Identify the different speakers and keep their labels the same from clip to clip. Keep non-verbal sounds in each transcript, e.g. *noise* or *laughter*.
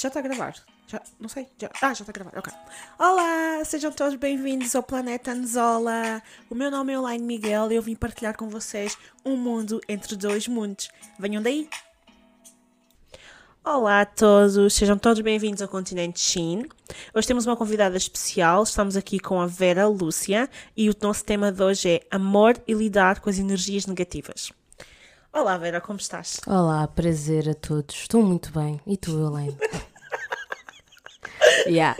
Speaker 1: Já está a gravar? Já, não sei. Já, ah, já está a gravar, ok. Olá, sejam todos bem-vindos ao Planeta Anzola. O meu nome é Elaine Miguel e eu vim partilhar com vocês um mundo entre dois mundos. Venham daí! Olá a todos, sejam todos bem-vindos ao Continente Shin. Hoje temos uma convidada especial, estamos aqui com a Vera Lúcia e o nosso tema de hoje é Amor e lidar com as energias negativas. Olá Vera, como estás?
Speaker 2: Olá, prazer a todos. Estou muito bem. E tu, Elaine? *laughs* yeah.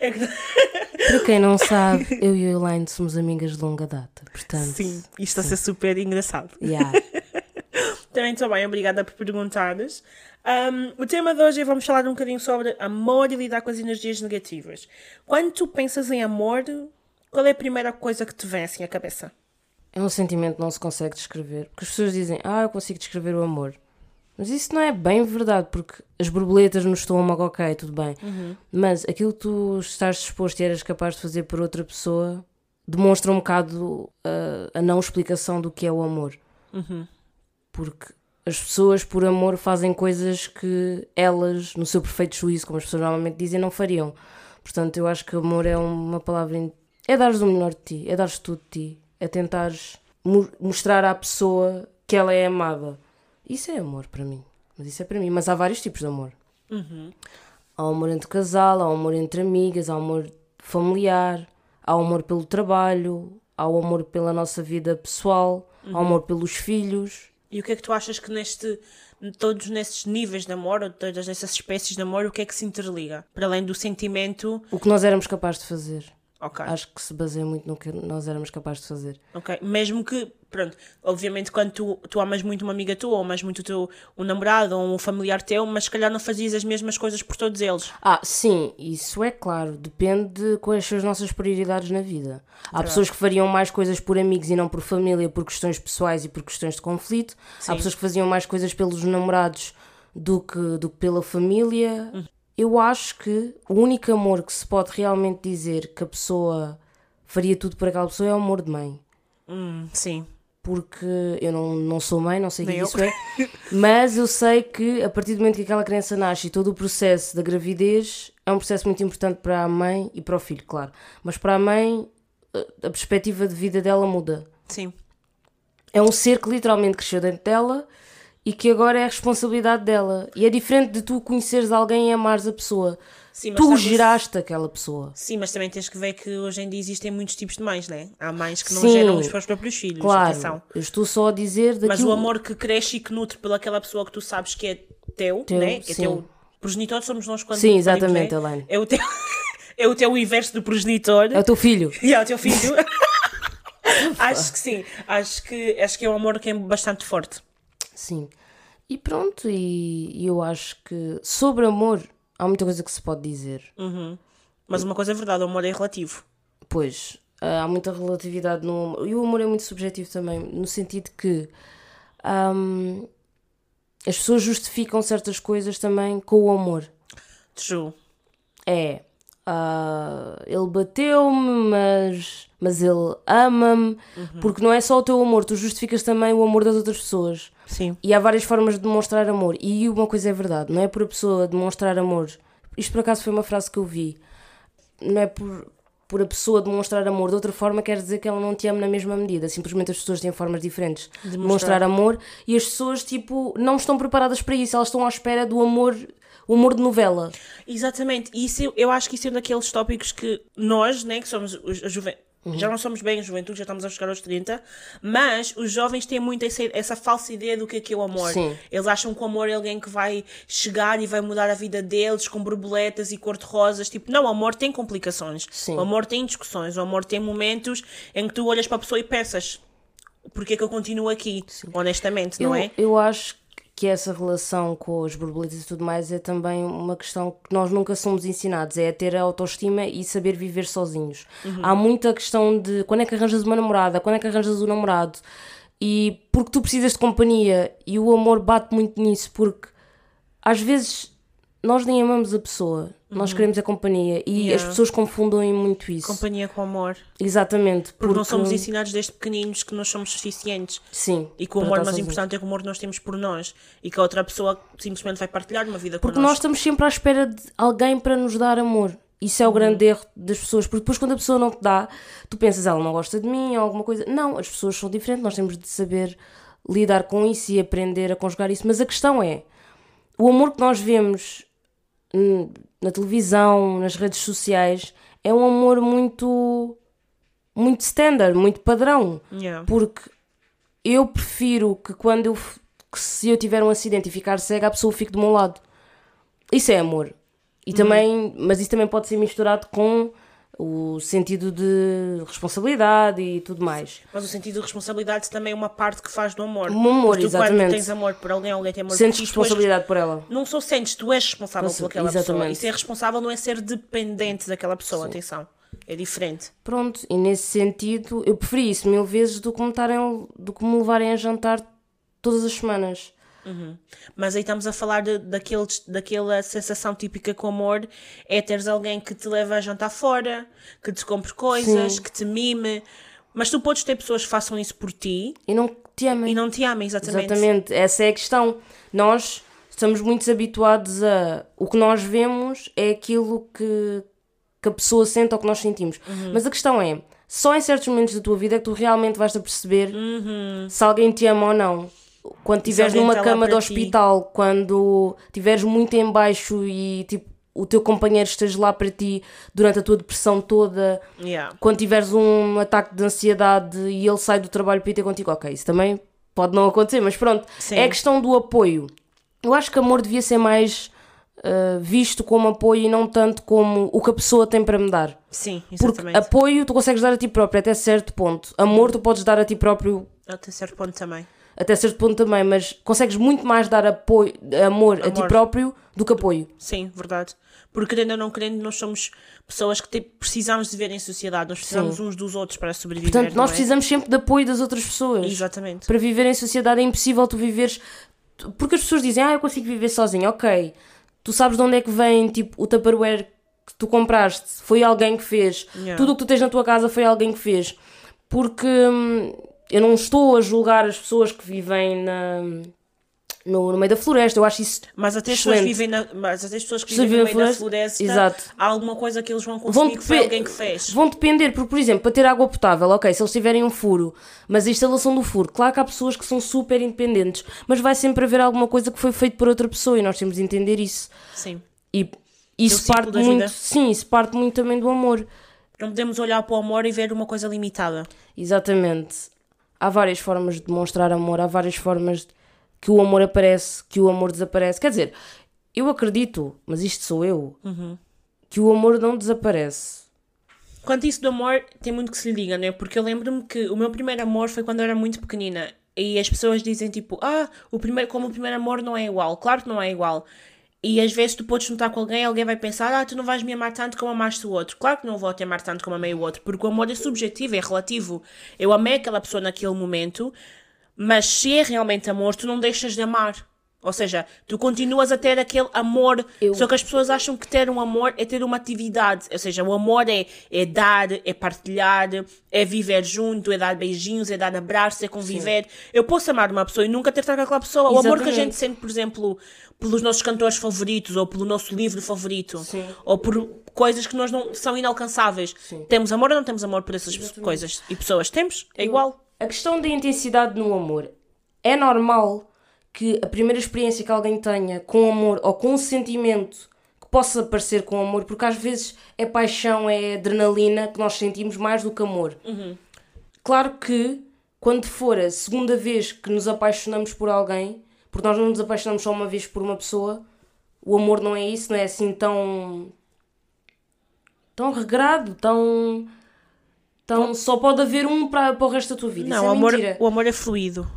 Speaker 1: É
Speaker 2: Para quem não sabe, eu e a Elaine somos amigas de longa data. Portanto,
Speaker 1: Sim, isto está a ser super engraçado.
Speaker 2: yeah. *laughs*
Speaker 1: Também estou bem, obrigada por perguntares. Um, o tema de hoje é vamos falar um bocadinho sobre amor e lidar com as energias negativas. Quando tu pensas em amor, qual é a primeira coisa que te vem assim à cabeça?
Speaker 2: É um sentimento que não se consegue descrever. Porque as pessoas dizem, ah, eu consigo descrever o amor. Mas isso não é bem verdade, porque as borboletas no estômago, ok, tudo bem. Mas aquilo que tu estás disposto e eras capaz de fazer por outra pessoa demonstra um bocado uh, a não explicação do que é o amor. Porque as pessoas, por amor, fazem coisas que elas, no seu perfeito juízo, como as pessoas normalmente dizem, não fariam. Portanto, eu acho que amor é uma palavra. in- É dares o melhor de ti, é dares tudo de ti, é tentares mo- mostrar à pessoa que ela é amada. Isso é amor para mim. Mas isso é para mim. Mas há vários tipos de amor. Há o amor entre casal, há o amor entre amigas, há o amor familiar, há o amor pelo trabalho, há o amor pela nossa vida pessoal, há o amor pelos filhos.
Speaker 1: E o que é que tu achas que neste, todos nesses níveis de amor, ou todas essas espécies de amor, o que é que se interliga? Para além do sentimento,
Speaker 2: O que nós éramos capazes de fazer.
Speaker 1: Ok.
Speaker 2: Acho que se baseia muito no que nós éramos capazes de fazer.
Speaker 1: Ok, mesmo que, pronto, obviamente quando tu, tu amas muito uma amiga tua, ou amas muito o teu um namorado, ou um familiar teu, mas se calhar não fazias as mesmas coisas por todos eles.
Speaker 2: Ah, sim, isso é claro. Depende de quais são as nossas prioridades na vida. Há pessoas que fariam mais coisas por amigos e não por família, por questões pessoais e por questões de conflito. Há pessoas que faziam mais coisas pelos namorados do que, do que pela família. Eu acho que o único amor que se pode realmente dizer que a pessoa faria tudo por aquela pessoa é o amor de mãe.
Speaker 1: Hum, sim.
Speaker 2: porque eu não, não sou mãe, não sei o que isso é, *laughs* mas eu sei que a partir do momento que aquela criança nasce e todo o processo da gravidez é um processo muito importante para a mãe e para o filho, claro. Mas para a mãe, a- a perspectiva de vida dela muda.
Speaker 1: Sim.
Speaker 2: É um ser que literalmente cresceu dentro dela e que agora é a responsabilidade dela. E é diferente de tu conheceres alguém e amares a pessoa.
Speaker 1: Sim, mas
Speaker 2: Tu
Speaker 1: sabes-
Speaker 2: geraste aquela pessoa.
Speaker 1: Sim, mas também tens que ver que hoje em dia existem muitos tipos de mães, né? Há mães que não
Speaker 2: Sim.
Speaker 1: geram os seus próprios filhos.
Speaker 2: Claro,
Speaker 1: atenção.
Speaker 2: eu estou só a dizer daquilo...
Speaker 1: Mas o amor que cresce e que nutre pelaquela pessoa que tu sabes que é teu,
Speaker 2: Teu,
Speaker 1: né? Que é teu progenitor, somos nós quando
Speaker 2: Sim,
Speaker 1: parimos,
Speaker 2: exatamente,
Speaker 1: né?
Speaker 2: Elaine.
Speaker 1: É o teu, *laughs* é o teu inverso do progenitor.
Speaker 2: É o teu filho. *laughs*
Speaker 1: E é o teu filho. *laughs* acho que sim. Acho que, acho que é um amor que é bastante forte.
Speaker 2: Sim. E pronto, e, e eu acho que sobre amor há muita coisa que se pode dizer.
Speaker 1: Mas uma coisa é verdade, o amor é relativo.
Speaker 2: Pois, ah, há muita relatividade no amor. E o amor é muito subjetivo também, no sentido que as pessoas justificam certas coisas também com o amor.
Speaker 1: True.
Speaker 2: É, ah, ele bateu-me, mas, mas ele ama-me. Porque não é só o teu amor, tu justificas também o amor das outras pessoas.
Speaker 1: Sim.
Speaker 2: E há várias formas de demonstrar amor. E uma coisa é verdade, não é por a pessoa demonstrar amor. Isto por acaso foi uma frase que eu vi. Não é por, por a pessoa demonstrar amor de outra forma, quer dizer que ela não te ama na mesma medida. Simplesmente as pessoas têm formas diferentes de demonstrar amor e as pessoas, tipo, não estão preparadas para isso. Elas estão à espera do amor, o amor de novela.
Speaker 1: Exatamente. E isso, eu- acho que isso é um daqueles tópicos que nós, né, que somos os- a juventude. Já não somos bem a juventude, já estamos a chegar aos 30, mas os jovens têm muito essa, essa falsa ideia do que é que é o amor.
Speaker 2: Sim.
Speaker 1: Eles acham que o amor é alguém que vai chegar e vai mudar a vida deles com borboletas e cor-de-rosas. Tipo, não, o amor tem complicações.
Speaker 2: Sim.
Speaker 1: O amor tem discussões. O amor tem momentos em que tu olhas para a pessoa e pensas: porquê é que eu continuo aqui? Honestamente, não
Speaker 2: eu,
Speaker 1: é?
Speaker 2: eu acho que essa relação com as borboletas e tudo mais é também uma questão que nós nunca somos ensinados, é a ter a autoestima e saber viver sozinhos. Há muita questão de quando é que arranjas uma namorada, quando é que arranjas o namorado, e porque tu precisas de companhia e o amor bate muito nisso, porque às vezes nós nem amamos a pessoa Nós queremos a companhia. E
Speaker 1: Yeah.
Speaker 2: as pessoas confundem muito isso.
Speaker 1: Companhia com amor.
Speaker 2: Exatamente.
Speaker 1: Porque, não somos ensinados desde pequeninos que nós somos suficientes.
Speaker 2: Sim.
Speaker 1: E que o amor mais importante é que o amor que nós temos por nós. E que a outra pessoa simplesmente vai partilhar uma vida
Speaker 2: Porque nós estamos sempre à espera de alguém para nos dar amor. Isso é o grande erro das pessoas, porque depois quando a pessoa não te dá, tu pensas, ela não gosta de mim ou alguma coisa. Não, as pessoas são diferentes, nós temos de saber lidar com isso e aprender a conjugar isso. Mas a questão é, o amor que nós vemos na televisão, nas redes sociais, é um amor muito, muito standard, muito padrão.
Speaker 1: Yeah.
Speaker 2: Porque eu prefiro que quando eu, que se eu tiver um acidente e ficar cega, a pessoa fique do meu lado. Isso é amor. E também, mas isso também pode ser misturado com o sentido de responsabilidade e tudo mais.
Speaker 1: Mas o sentido de responsabilidade também é uma parte que faz do amor.
Speaker 2: Um amor,
Speaker 1: tu,
Speaker 2: exatamente.
Speaker 1: quando tens amor por alguém, alguém tem amor
Speaker 2: Sentes
Speaker 1: por ti, és-
Speaker 2: responsabilidade por ela.
Speaker 1: Não só sentes, tu és responsável por aquela pessoa.
Speaker 2: exatamente.
Speaker 1: E ser responsável não é ser dependente daquela pessoa, atenção. É diferente.
Speaker 2: Pronto, e nesse sentido, eu preferi isso mil vezes do que me, tarem, do que me levarem a jantar todas as semanas.
Speaker 1: Mas aí estamos a falar de, daqueles, daquela sensação típica com amor, é teres alguém que te leva a jantar fora, que te compre coisas,
Speaker 2: Sim.
Speaker 1: que te mime. Mas tu podes ter pessoas que façam isso por ti
Speaker 2: E não te amem.
Speaker 1: e não te amem, exatamente.
Speaker 2: Exatamente, essa é a questão. Nós estamos muito habituados a. O que nós vemos é aquilo que, que a pessoa sente ou que nós sentimos.
Speaker 1: Uhum.
Speaker 2: Mas a questão é: só em certos momentos da tua vida é que tu realmente vais a perceber
Speaker 1: Uhum.
Speaker 2: se alguém te ama ou não. Quando estiveres numa cama de
Speaker 1: para ti.
Speaker 2: hospital, quando estiveres muito em baixo e tipo, o teu companheiro esteja lá para ti durante a tua depressão toda,
Speaker 1: Yeah.
Speaker 2: quando tiveres um ataque de ansiedade e ele sai do trabalho para ir ter contigo, ok, isso também pode não acontecer, mas pronto,
Speaker 1: Sim.
Speaker 2: é a questão do apoio. Eu acho que amor devia ser mais ah, visto como apoio e não tanto como o que a pessoa tem para me dar.
Speaker 1: Sim,
Speaker 2: Porque
Speaker 1: exatamente.
Speaker 2: apoio tu consegues dar a ti próprio até certo ponto. Amor tu podes dar a ti próprio
Speaker 1: Até certo ponto também.
Speaker 2: Até certo ponto também, mas consegues muito mais dar apoio, amor, a ti
Speaker 1: Amor.
Speaker 2: próprio do que apoio.
Speaker 1: Sim, verdade. Porque querendo ou não querendo, nós somos pessoas que tipo, precisamos de viver em sociedade, nós precisamos uns dos outros para sobreviver.
Speaker 2: Portanto, nós
Speaker 1: é?
Speaker 2: precisamos sempre de apoio das outras pessoas.
Speaker 1: Exatamente.
Speaker 2: Para viver em sociedade é impossível tu viveres. Porque as pessoas dizem, ah, eu consigo viver sozinho. Ok, tu sabes de onde é que vem tipo, o Tupperware que tu compraste, foi alguém que fez.
Speaker 1: Yeah.
Speaker 2: Tudo o que tu tens na tua casa foi alguém que fez. Porque hum, eu não estou a julgar as pessoas que vivem na, no, no meio da floresta. Eu acho isso.
Speaker 1: Mas até as pessoas vivem na, mas até as pessoas que
Speaker 2: Se
Speaker 1: vivem no meio
Speaker 2: na
Speaker 1: da floresta,
Speaker 2: Exato.
Speaker 1: há alguma coisa que eles vão
Speaker 2: Vão,
Speaker 1: consumir que foi alguém que fez.
Speaker 2: vão depender, porque, por exemplo, para ter água potável, ok, se eles tiverem um furo, mas a instalação do furo, claro que há pessoas que são super independentes, mas vai sempre haver alguma coisa que foi feita por outra pessoa e nós temos de entender isso.
Speaker 1: Sim.
Speaker 2: E isso parte muito,
Speaker 1: vida.
Speaker 2: sim, isso parte muito também do amor.
Speaker 1: Não podemos olhar para o amor e ver uma coisa limitada.
Speaker 2: Exatamente. Há várias formas de demonstrar amor, há várias formas de- que o amor aparece, que o amor desaparece. Quer dizer, eu acredito, mas isto sou eu,
Speaker 1: Uhum.
Speaker 2: que o amor não desaparece.
Speaker 1: Quanto a isso do amor, tem muito que se lhe diga, né? Porque eu lembro-me que o meu primeiro amor foi quando eu era muito pequenina. E as pessoas dizem tipo, ah, o primeiro, como o primeiro amor não é igual. Claro que não é igual. E às vezes tu podes juntar com alguém, alguém vai pensar, ah, tu não vais me amar tanto como amaste o outro. Claro que não vou te amar tanto como amei o outro, porque o amor é subjetivo, é relativo. Eu amei aquela pessoa naquele momento, mas se é realmente amor, tu não deixas de amar. Ou seja, tu continuas a ter aquele amor,
Speaker 2: Eu-
Speaker 1: só que as pessoas acham que ter um amor é ter uma atividade. Ou seja, o amor é, é dar, é partilhar, é viver junto, é dar beijinhos, é dar abraços, é conviver. Eu posso amar uma pessoa e nunca ter estado com aquela pessoa. O amor que a
Speaker 2: Exatamente.
Speaker 1: gente sente, por exemplo, pelos nossos cantores favoritos, ou pelo nosso livro favorito,
Speaker 2: Sim.
Speaker 1: ou por coisas que nós não são inalcançáveis. Temos amor ou não temos amor por essas coisas? E pessoas temos? É igual.
Speaker 2: A questão da intensidade no amor. É normal que a primeira experiência que alguém tenha com amor ou com um sentimento que possa parecer com amor, porque às vezes é paixão, é adrenalina que nós sentimos mais do que amor. Claro que quando for a segunda vez que nos apaixonamos por alguém, porque nós não nos apaixonamos só uma vez por uma pessoa, o amor não é isso, não é assim tão. tão regrado, tão. tão só pode haver um para, para o resto da tua vida.
Speaker 1: Não,
Speaker 2: isso
Speaker 1: o
Speaker 2: é
Speaker 1: amor, o amor é fluido.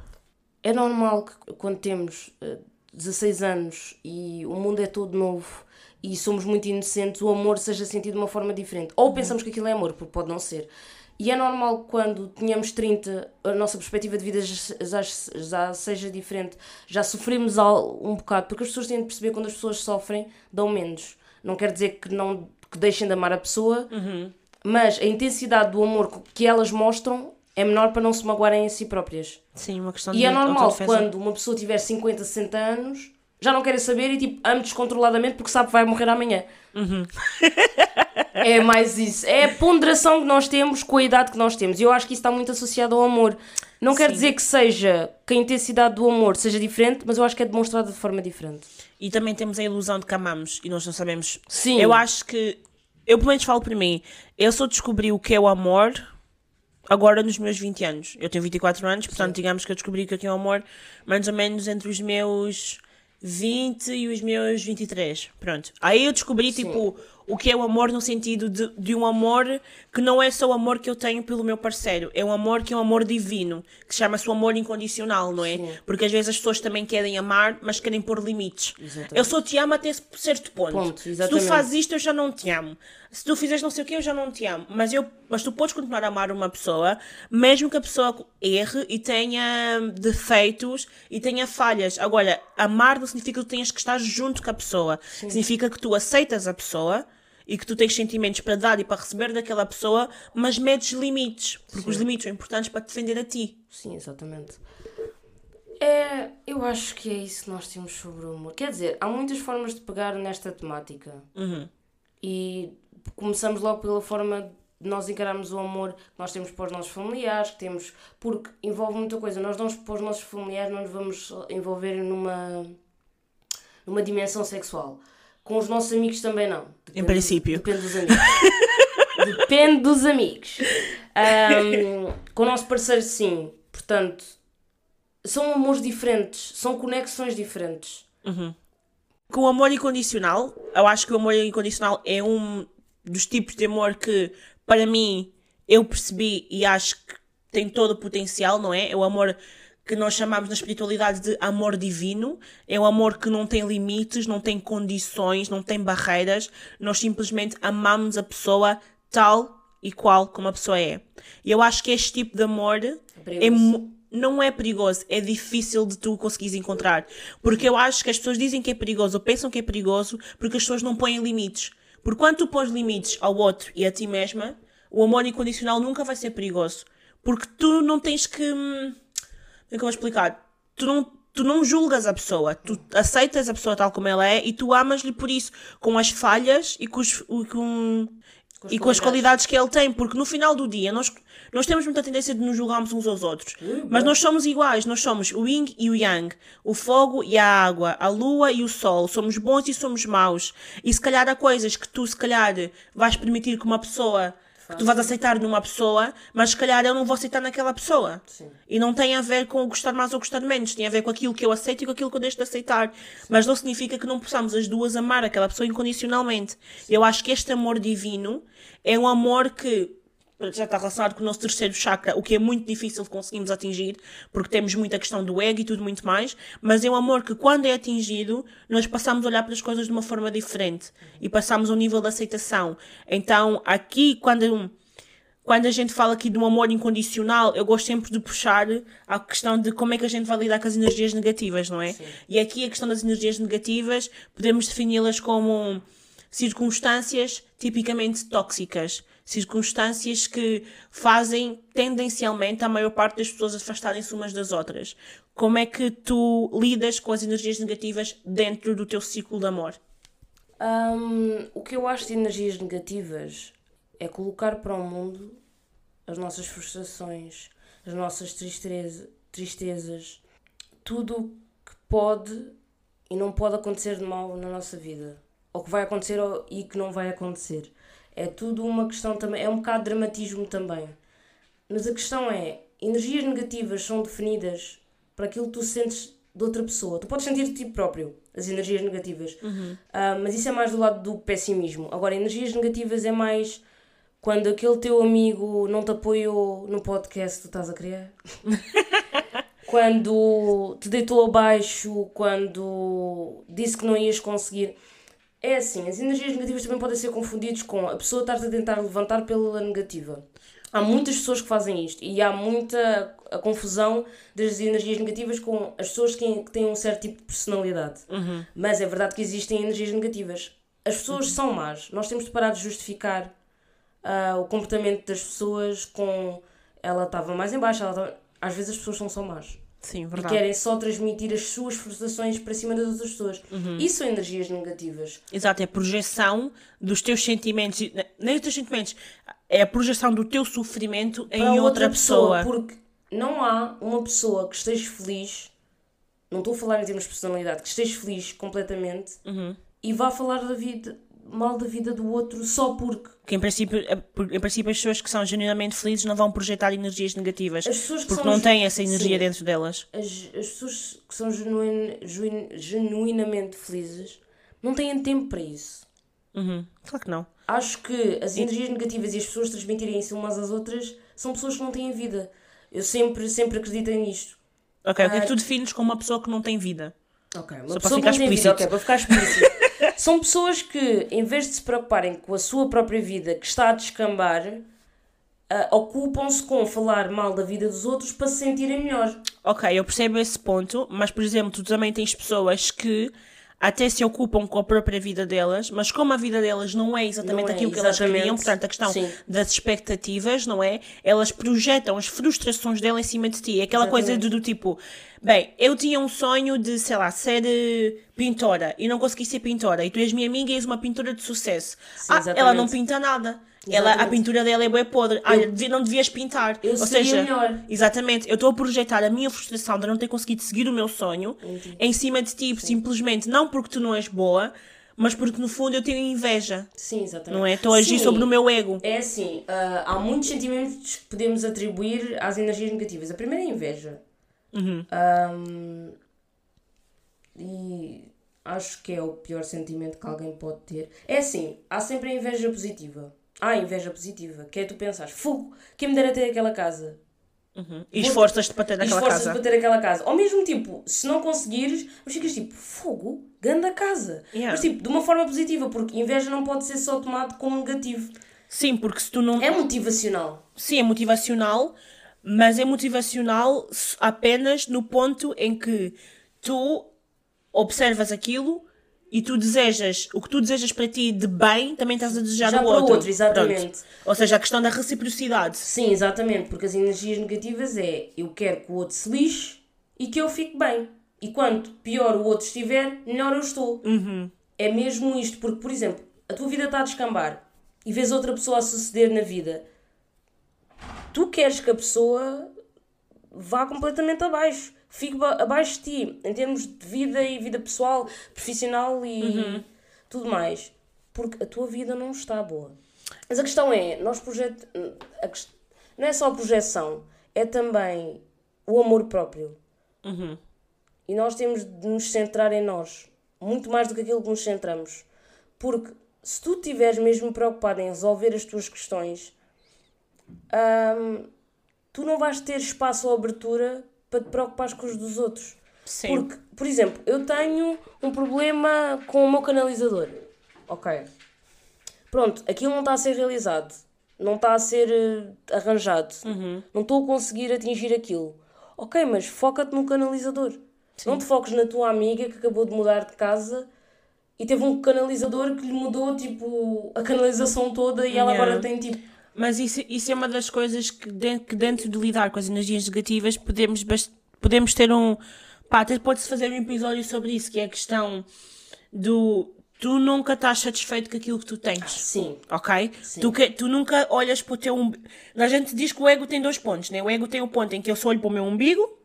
Speaker 2: É normal que quando temos eh, 16 anos e o mundo é todo novo e somos muito inocentes, o amor seja sentido de uma forma diferente. Ou pensamos que aquilo é amor, porque pode não ser. E é normal que quando tenhamos 30, a nossa perspectiva de vida já, já, seja diferente, já sofremos um bocado, porque as pessoas têm de perceber que quando as pessoas sofrem, dão menos. não quer dizer que não que deixem de amar a pessoa, mas a intensidade do amor que elas mostram é menor para não se magoarem a si próprias.
Speaker 1: Sim, uma questão
Speaker 2: E
Speaker 1: de
Speaker 2: é normal quando uma pessoa tiver 50, 60 anos, já não querem saber e tipo, ame descontroladamente porque sabe que vai morrer amanhã.
Speaker 1: Uhum.
Speaker 2: é mais isso. É a ponderação que nós temos com a idade que nós temos. E eu acho que isso está muito associado ao amor. Não quer dizer que seja que a intensidade do amor seja diferente, mas eu acho que é demonstrada de forma diferente.
Speaker 1: E também temos a ilusão de que amamos e nós não sabemos.
Speaker 2: Sim.
Speaker 1: Eu acho que. Eu pelo menos falo por mim. Eu só descobri o que é o amor agora nos meus 20 anos. Eu tenho 24 anos, portanto, digamos que eu descobri que é o amor mais ou menos entre os meus 20 e os meus 23. Pronto. Aí eu descobri, tipo, o que é o amor no sentido de, de um amor que não é só o amor que eu tenho pelo meu parceiro, é um amor que é um amor divino, que chama-se o amor incondicional, não é?
Speaker 2: Sim.
Speaker 1: Porque às vezes as pessoas também querem amar, mas querem pôr limites.
Speaker 2: Exatamente.
Speaker 1: Eu só te amo até certo ponto.
Speaker 2: Ponto,
Speaker 1: Se tu fazes isto, eu já não te amo. Se tu fizeres não sei o que, eu já não te amo. Mas, eu, mas tu podes continuar a amar uma pessoa, mesmo que a pessoa erre e tenha defeitos e tenha falhas. Agora, amar não significa que tu tenhas que estar junto com a pessoa. Significa que tu aceitas a pessoa e que tu tens sentimentos para dar e para receber daquela pessoa, mas medes limites. Porque os limites são importantes para te defender a ti.
Speaker 2: Sim, exatamente. É, eu acho que é isso que nós temos sobre o amor. Quer dizer, há muitas formas de pegar nesta temática. E começamos logo pela forma de nós encararmos o amor que nós temos para os nossos familiares, que temos, porque envolve muita coisa. Nós damos para os nossos familiares, não nos vamos envolver numa, numa dimensão sexual. Com os nossos amigos também não. Depende-
Speaker 1: princípio.
Speaker 2: Depende dos amigos. *laughs* Depende dos amigos. Ahm, com o nosso parceiro, sim. Portanto, são amores diferentes, são conexões diferentes.
Speaker 1: Com o amor incondicional, eu acho que o amor incondicional é um dos tipos de amor que, para mim, eu percebi e acho que tem todo o potencial, não é? É o amor que nós chamamos na espiritualidade de amor divino. É o amor que não tem limites, não tem condições, não tem barreiras. Nós simplesmente amamos a pessoa tal e qual como a pessoa é. E eu acho que este tipo de amor é
Speaker 2: perigoso.
Speaker 1: mu- não é perigoso, é difícil de tu conseguires encontrar. Porque eu acho que as pessoas dizem que é perigoso ou pensam que é perigoso porque as pessoas não põem limites. Porque quando tu pões limites ao outro e a ti mesma, o amor incondicional nunca vai ser perigoso. Porque tu não tens que. É que eu vou explicar? Tu não, tu não julgas a pessoa, tu aceitas a pessoa tal como ela é e tu amas-lhe por isso, com as falhas e com, os, com,
Speaker 2: as
Speaker 1: e com as
Speaker 2: qualidades.
Speaker 1: que ele tem, porque no final do dia nós, nós temos muita tendência de nos julgarmos uns aos outros. Mas nós somos iguais, nós somos o yin e o yang, o fogo e a água, a lua e o sol, somos bons e somos maus. E se calhar há coisas que tu, se calhar, vais permitir que uma pessoa, que tu vais aceitar numa pessoa, mas se calhar eu não vou aceitar naquela pessoa.
Speaker 2: Sim.
Speaker 1: E não tem a ver com o gostar mais ou gostar menos, tem a ver com aquilo que eu aceito e com aquilo que eu deixo de aceitar. Mas não significa que não possamos as duas amar aquela pessoa incondicionalmente. Eu acho que este amor divino é um amor que já está relacionado com o nosso terceiro chakra, o que é muito difícil de conseguirmos atingir, porque temos muita questão do ego e tudo muito mais, mas é um amor que quando é atingido, nós passamos a olhar para as coisas de uma forma diferente e passamos a um nível de aceitação. Então, aqui, quando quando a gente fala aqui de um amor incondicional, eu gosto sempre de puxar a questão de como é que a gente vai lidar com as energias negativas, não é? E aqui a questão das energias negativas, podemos defini-las como circunstâncias tipicamente tóxicas. Circunstâncias que fazem tendencialmente a maior parte das pessoas afastarem-se umas das outras. Como é que tu lidas com as energias negativas dentro do teu ciclo de amor?
Speaker 2: Hum, o que eu acho de energias negativas é colocar para o mundo as nossas frustrações, as nossas tristeza, tristezas, tudo o que pode e não pode acontecer de mal na nossa vida, ou que vai acontecer e que não vai acontecer. É tudo uma questão também, é um bocado de dramatismo também. Mas a questão é, energias negativas são definidas para aquilo que tu sentes de outra pessoa. Tu podes sentir de ti próprio as energias negativas, Ah, mas isso é mais do lado do pessimismo. Agora, energias negativas é mais quando aquele teu amigo não te apoiou no podcast que tu estás a criar. *laughs* quando te deitou abaixo, quando disse que não ias conseguir. É assim, as energias negativas também podem ser confundidas com a pessoa estar-te a tentar levantar pela negativa. Há muitas pessoas que fazem isto e há muita a confusão das energias negativas com as pessoas que, têm um certo tipo de personalidade. Mas é verdade que existem energias negativas. as pessoas são más. Nós temos de parar de justificar ah, o comportamento das pessoas com ela estava mais em baixo, ela estava... às vezes as pessoas não são más.
Speaker 1: Sim,
Speaker 2: E
Speaker 1: verdade.
Speaker 2: querem só transmitir as suas frustrações para cima das outras pessoas.
Speaker 1: Uhum.
Speaker 2: Isso são energias negativas.
Speaker 1: Exato, é a projeção dos teus sentimentos, e- nem os teus sentimentos, é a projeção do teu sofrimento em
Speaker 2: para
Speaker 1: outra, pessoa.
Speaker 2: Porque não há uma pessoa que esteja feliz, não estou a falar em termos de personalidade, que esteja feliz completamente
Speaker 1: Uhum.
Speaker 2: e vá falar da vida, mal da vida do outro só porque.
Speaker 1: Que em princípio, por- em princípio as pessoas que são genuinamente felizes não vão projetar energias negativas. Porque não têm essa energia
Speaker 2: Sim.
Speaker 1: dentro delas.
Speaker 2: As, as pessoas que são genuin, genuin- genuinamente felizes não têm tempo para isso.
Speaker 1: Uhum. Claro que não.
Speaker 2: Acho que as energias negativas e as pessoas transmitirem-se umas às outras são pessoas que não têm vida. Eu sempre, sempre acreditei nisto.
Speaker 1: Ok, o que é
Speaker 2: Ah,
Speaker 1: que tu defines como uma pessoa que não tem vida?
Speaker 2: Ok, uma
Speaker 1: Só para
Speaker 2: pessoa
Speaker 1: ficar
Speaker 2: que não tem vida,
Speaker 1: explícito.
Speaker 2: ok, para ficar explícito. São pessoas que, em vez de se preocuparem com a sua própria vida que está a descambar, ah, ocupam-se com falar mal da vida dos outros para se sentirem melhor.
Speaker 1: Ok, eu percebo esse ponto, mas por exemplo, tu também tens pessoas que até se ocupam com a própria vida delas, mas como a vida delas não é exatamente
Speaker 2: Não é,
Speaker 1: aquilo que elas
Speaker 2: exatamente.
Speaker 1: queriam, portanto a questão
Speaker 2: Sim.
Speaker 1: das expectativas, não é? Elas projetam as frustrações dela em cima de ti. É aquela coisa
Speaker 2: Exatamente.
Speaker 1: do, do tipo, bem, eu tinha um sonho de, sei lá, ser eh, pintora e não consegui ser pintora, e tu és minha amiga e és uma pintora de sucesso.
Speaker 2: Sim,
Speaker 1: ah, ela não pinta nada. Ela, a pintura dela é bem podre. Olha, devia- não devias pintar.
Speaker 2: Eu
Speaker 1: Ou seja,
Speaker 2: melhor.
Speaker 1: Exatamente, eu estou a projetar a minha frustração de não ter conseguido seguir o meu sonho em cima de ti, simplesmente não porque tu não és boa, mas porque no fundo eu tenho inveja,
Speaker 2: Sim, exatamente.
Speaker 1: não é? Estou a agir
Speaker 2: Sim,
Speaker 1: sobre o meu ego.
Speaker 2: É assim, ah, há muitos sentimentos que podemos atribuir às energias negativas. A primeira é a inveja.
Speaker 1: Uhum.
Speaker 2: Ahm, e acho que é o pior sentimento que alguém pode ter. É assim, há sempre a inveja positiva. Há a inveja positiva, que é tu pensares, fogo, quem me dera ter aquela casa.
Speaker 1: E esforças-te para ter
Speaker 2: esforças
Speaker 1: casa.
Speaker 2: para ter aquela casa. Ou mesmo tipo, se não conseguires, mas ficas tipo, fogo, ganda casa.
Speaker 1: Yeah.
Speaker 2: Mas tipo, de uma forma positiva, porque inveja não pode ser só tomado como negativo.
Speaker 1: Sim, porque se tu não.
Speaker 2: É motivacional.
Speaker 1: Sim, é motivacional, mas é motivacional apenas no ponto em que tu observas aquilo e tu desejas, o que tu desejas para ti de bem, também estás a desejar
Speaker 2: Já
Speaker 1: do outro.
Speaker 2: outro, exatamente.
Speaker 1: Pronto. Ou seja, a questão da reciprocidade.
Speaker 2: Sim, exatamente, porque as energias negativas é eu quero que o outro se lixe e que eu fique bem. E quanto pior o outro estiver, melhor eu estou. É mesmo isto, porque, por exemplo, a tua vida está a descambar e vês outra pessoa a suceder na vida. Tu queres que a pessoa vá completamente abaixo. Fique ba- abaixo de ti, em termos de vida e vida pessoal, profissional e tudo mais. Porque a tua vida não está boa. Mas a questão é, nós projet... a quest- não é só a projeção, é também o amor próprio. E nós temos de nos centrar em nós, muito mais do que aquilo que nos centramos. Porque se tu estiveres mesmo preocupado em resolver as tuas questões, hum, tu não vais ter espaço ou abertura para te preocupares com os dos outros.
Speaker 1: Sim.
Speaker 2: Porque, por exemplo, eu tenho um problema com o meu canalizador. Ok. Pronto, aquilo não está a ser realizado. Não está a ser eh, arranjado. Não estou a conseguir atingir aquilo. Ok, mas foca-te no canalizador. Não te foques na tua amiga que acabou de mudar de casa e teve um canalizador que lhe mudou tipo a canalização toda e ela
Speaker 1: Yeah.
Speaker 2: agora tem tipo.
Speaker 1: Mas isso, isso é uma das coisas que, de- que dentro de lidar com as energias negativas podemos, podemos ter um. Pá, até pode-se fazer um episódio sobre isso, que é a questão do. Tu nunca estás satisfeito com aquilo que tu tens.
Speaker 2: Sim.
Speaker 1: Ok? Tu, que, tu nunca olhas para o teu umbigo. A gente diz que o ego tem dois pontos, né? O ego tem o ponto em que eu só olho para o meu umbigo,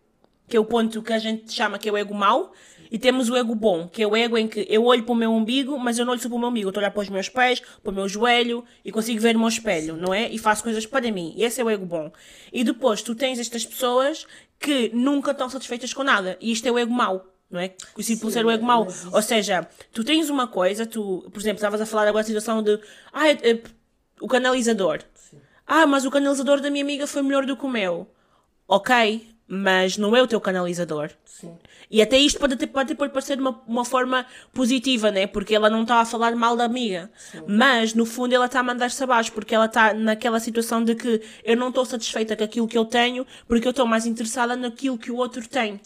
Speaker 1: que é o ponto que a gente chama que é o ego mau, e temos o ego bom, que é o ego em que eu olho para o meu umbigo, mas eu não olho só para o meu umbigo, eu estou a olhar para os meus pés, para o meu joelho, e consigo ver o meu espelho, não é? E faço coisas para mim. Esse é o ego bom. E depois tu tens estas pessoas que nunca estão satisfeitas com nada, e isto é o ego mau. Não é? Conhecido por
Speaker 2: Sim,
Speaker 1: ser o ego mau. Ou seja, tu tens uma coisa, tu, por exemplo, estavas a falar agora da situação de ah, é- é- o canalizador. Ah, mas o canalizador da minha amiga foi melhor do que o meu. Ok, mas não é o teu canalizador.
Speaker 2: Sim.
Speaker 1: E até isto pode até, pode pode parecer de uma, uma forma positiva, né? Porque ela não está a falar mal da amiga. Mas, no fundo, ela está a mandar-se abaixo. Porque ela está naquela situação de que eu não estou satisfeita com aquilo que eu tenho, porque eu estou mais interessada naquilo que o outro tem.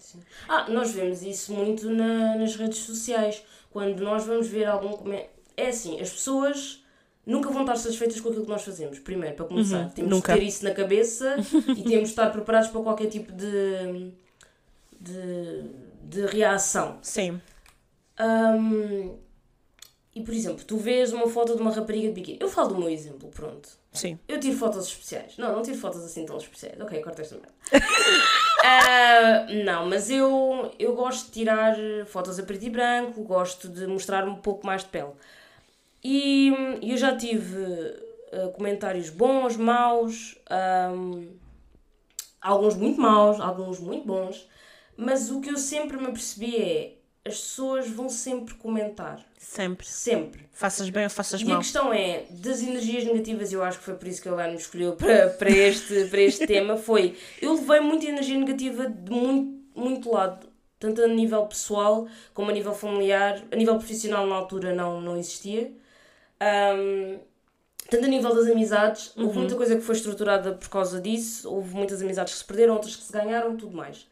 Speaker 2: Ah, nós vemos isso muito na- nas redes sociais. Quando nós vamos ver algum comentário. é assim, as pessoas nunca vão estar satisfeitas com aquilo que nós fazemos. Primeiro, para começar,
Speaker 1: Uhum,
Speaker 2: temos
Speaker 1: nunca.
Speaker 2: de ter isso na cabeça e temos de estar preparados para qualquer tipo de, de, de reação.
Speaker 1: Sim.
Speaker 2: Hum, e por exemplo, tu vês uma foto de uma rapariga de biquíni. Eu falo do meu exemplo, pronto.
Speaker 1: Sim.
Speaker 2: Eu tiro fotos especiais. Não, não tiro fotos assim tão especiais. Ok, corta esta merda. *laughs* Ah, não, mas eu, eu gosto de tirar fotos a preto e branco, gosto de mostrar um pouco mais de pele. E eu já tive ah, comentários bons, maus, hum, alguns muito maus, alguns muito bons, mas o que eu sempre me apercebi é as pessoas vão sempre comentar.
Speaker 1: Sempre.
Speaker 2: Sempre.
Speaker 1: Faças bem ou faças
Speaker 2: E a
Speaker 1: mal.
Speaker 2: questão é, das energias negativas, eu acho que foi por isso que a Helena me escolheu para, para, este, para este *laughs* tema, foi, eu levei muita energia negativa de muito, muito lado, tanto a nível pessoal como a nível familiar, a nível profissional na altura não, não existia, Ahm, tanto a nível das amizades, houve muita coisa que foi estruturada por causa disso, houve muitas amizades que se perderam, outras que se ganharam, tudo mais.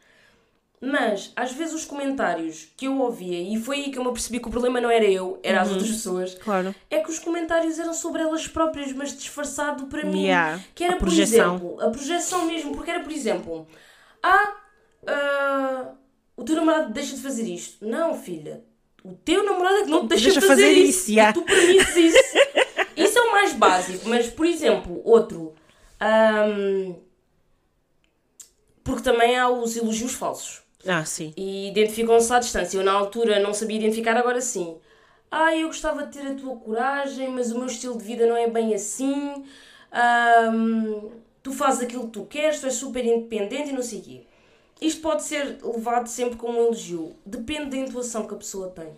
Speaker 2: Mas, às vezes, os comentários que eu ouvia, e foi aí que eu me apercebi que o problema não era eu, era as outras pessoas,
Speaker 1: Claro.
Speaker 2: é que os comentários eram sobre elas próprias, mas disfarçado para mim.
Speaker 1: Yeah,
Speaker 2: Que era, por exemplo, a projeção mesmo, porque era, por exemplo, ah, ah, o teu namorado deixa de fazer isto. Não, filha, o teu namorado é que não te deixa,
Speaker 1: Deixa
Speaker 2: fazer,
Speaker 1: fazer
Speaker 2: isso.
Speaker 1: isso,
Speaker 2: tu permites isso. *laughs* isso é o mais básico, mas, por exemplo, outro. ahm, porque também há os elogios falsos
Speaker 1: Ah, sim.
Speaker 2: e identificam-se à distância. Eu na altura não sabia identificar, agora sim. Ah, eu gostava de ter a tua coragem, mas o meu estilo de vida não é bem assim. Ahm, tu fazes aquilo que tu queres, tu és super independente e não sei o quê. Isto pode ser levado sempre como um elogio. Depende da intuação que a pessoa tem.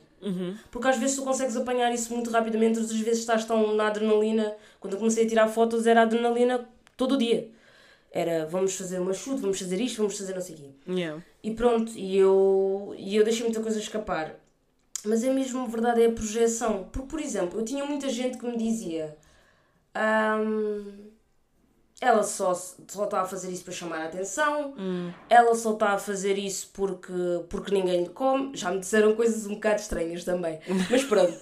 Speaker 2: Porque às vezes tu consegues apanhar isso muito rapidamente, outras vezes estás tão na adrenalina. Quando eu comecei a tirar fotos era adrenalina todo o dia. Era vamos fazer uma chute, vamos fazer isto, vamos fazer não sei o quê.
Speaker 1: Yeah.
Speaker 2: E pronto, e eu, e eu deixei muita coisa escapar. Mas é mesmo verdade, é a projeção. Porque, por exemplo, eu tinha muita gente que me dizia "Ahm, ela só, só está a fazer isso para chamar a atenção, ela só está a fazer isso porque, porque ninguém lhe come. Já me disseram coisas um bocado estranhas também. *laughs* Mas pronto.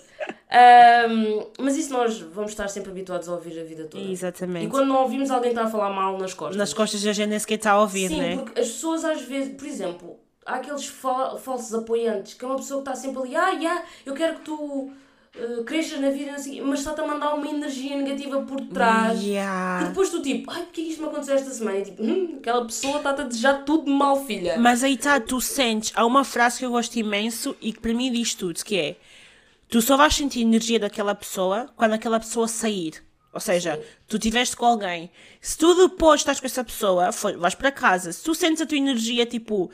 Speaker 2: Ahm, mas isso nós vamos estar sempre habituados a ouvir a vida toda. E
Speaker 1: Exatamente.
Speaker 2: quando não ouvimos, alguém está a falar mal nas costas.
Speaker 1: Nas costas da gente nem sequer está a ouvir,
Speaker 2: Sim,
Speaker 1: né?
Speaker 2: porque as pessoas às vezes, por exemplo, há aqueles fa- falsos apoiantes que é uma pessoa que está sempre ali, ah, yeah, eu quero que tu eh, cresças na vida, quê", mas está-te a mandar uma energia negativa por trás. Que
Speaker 1: Yeah.
Speaker 2: depois tu tipo, ai, porque que isto me aconteceu esta semana? E tipo, hum, aquela pessoa está-te a desejar tudo de mal, filha.
Speaker 1: Mas aí está, tu sentes. Há uma frase que eu gosto imenso e que para mim diz tudo, que é tu só vais sentir energia daquela pessoa quando aquela pessoa sair. Ou seja, tu estiveste com alguém. Se tu depois estás com essa pessoa, foi- vais para casa, se tu sentes a tua energia tipo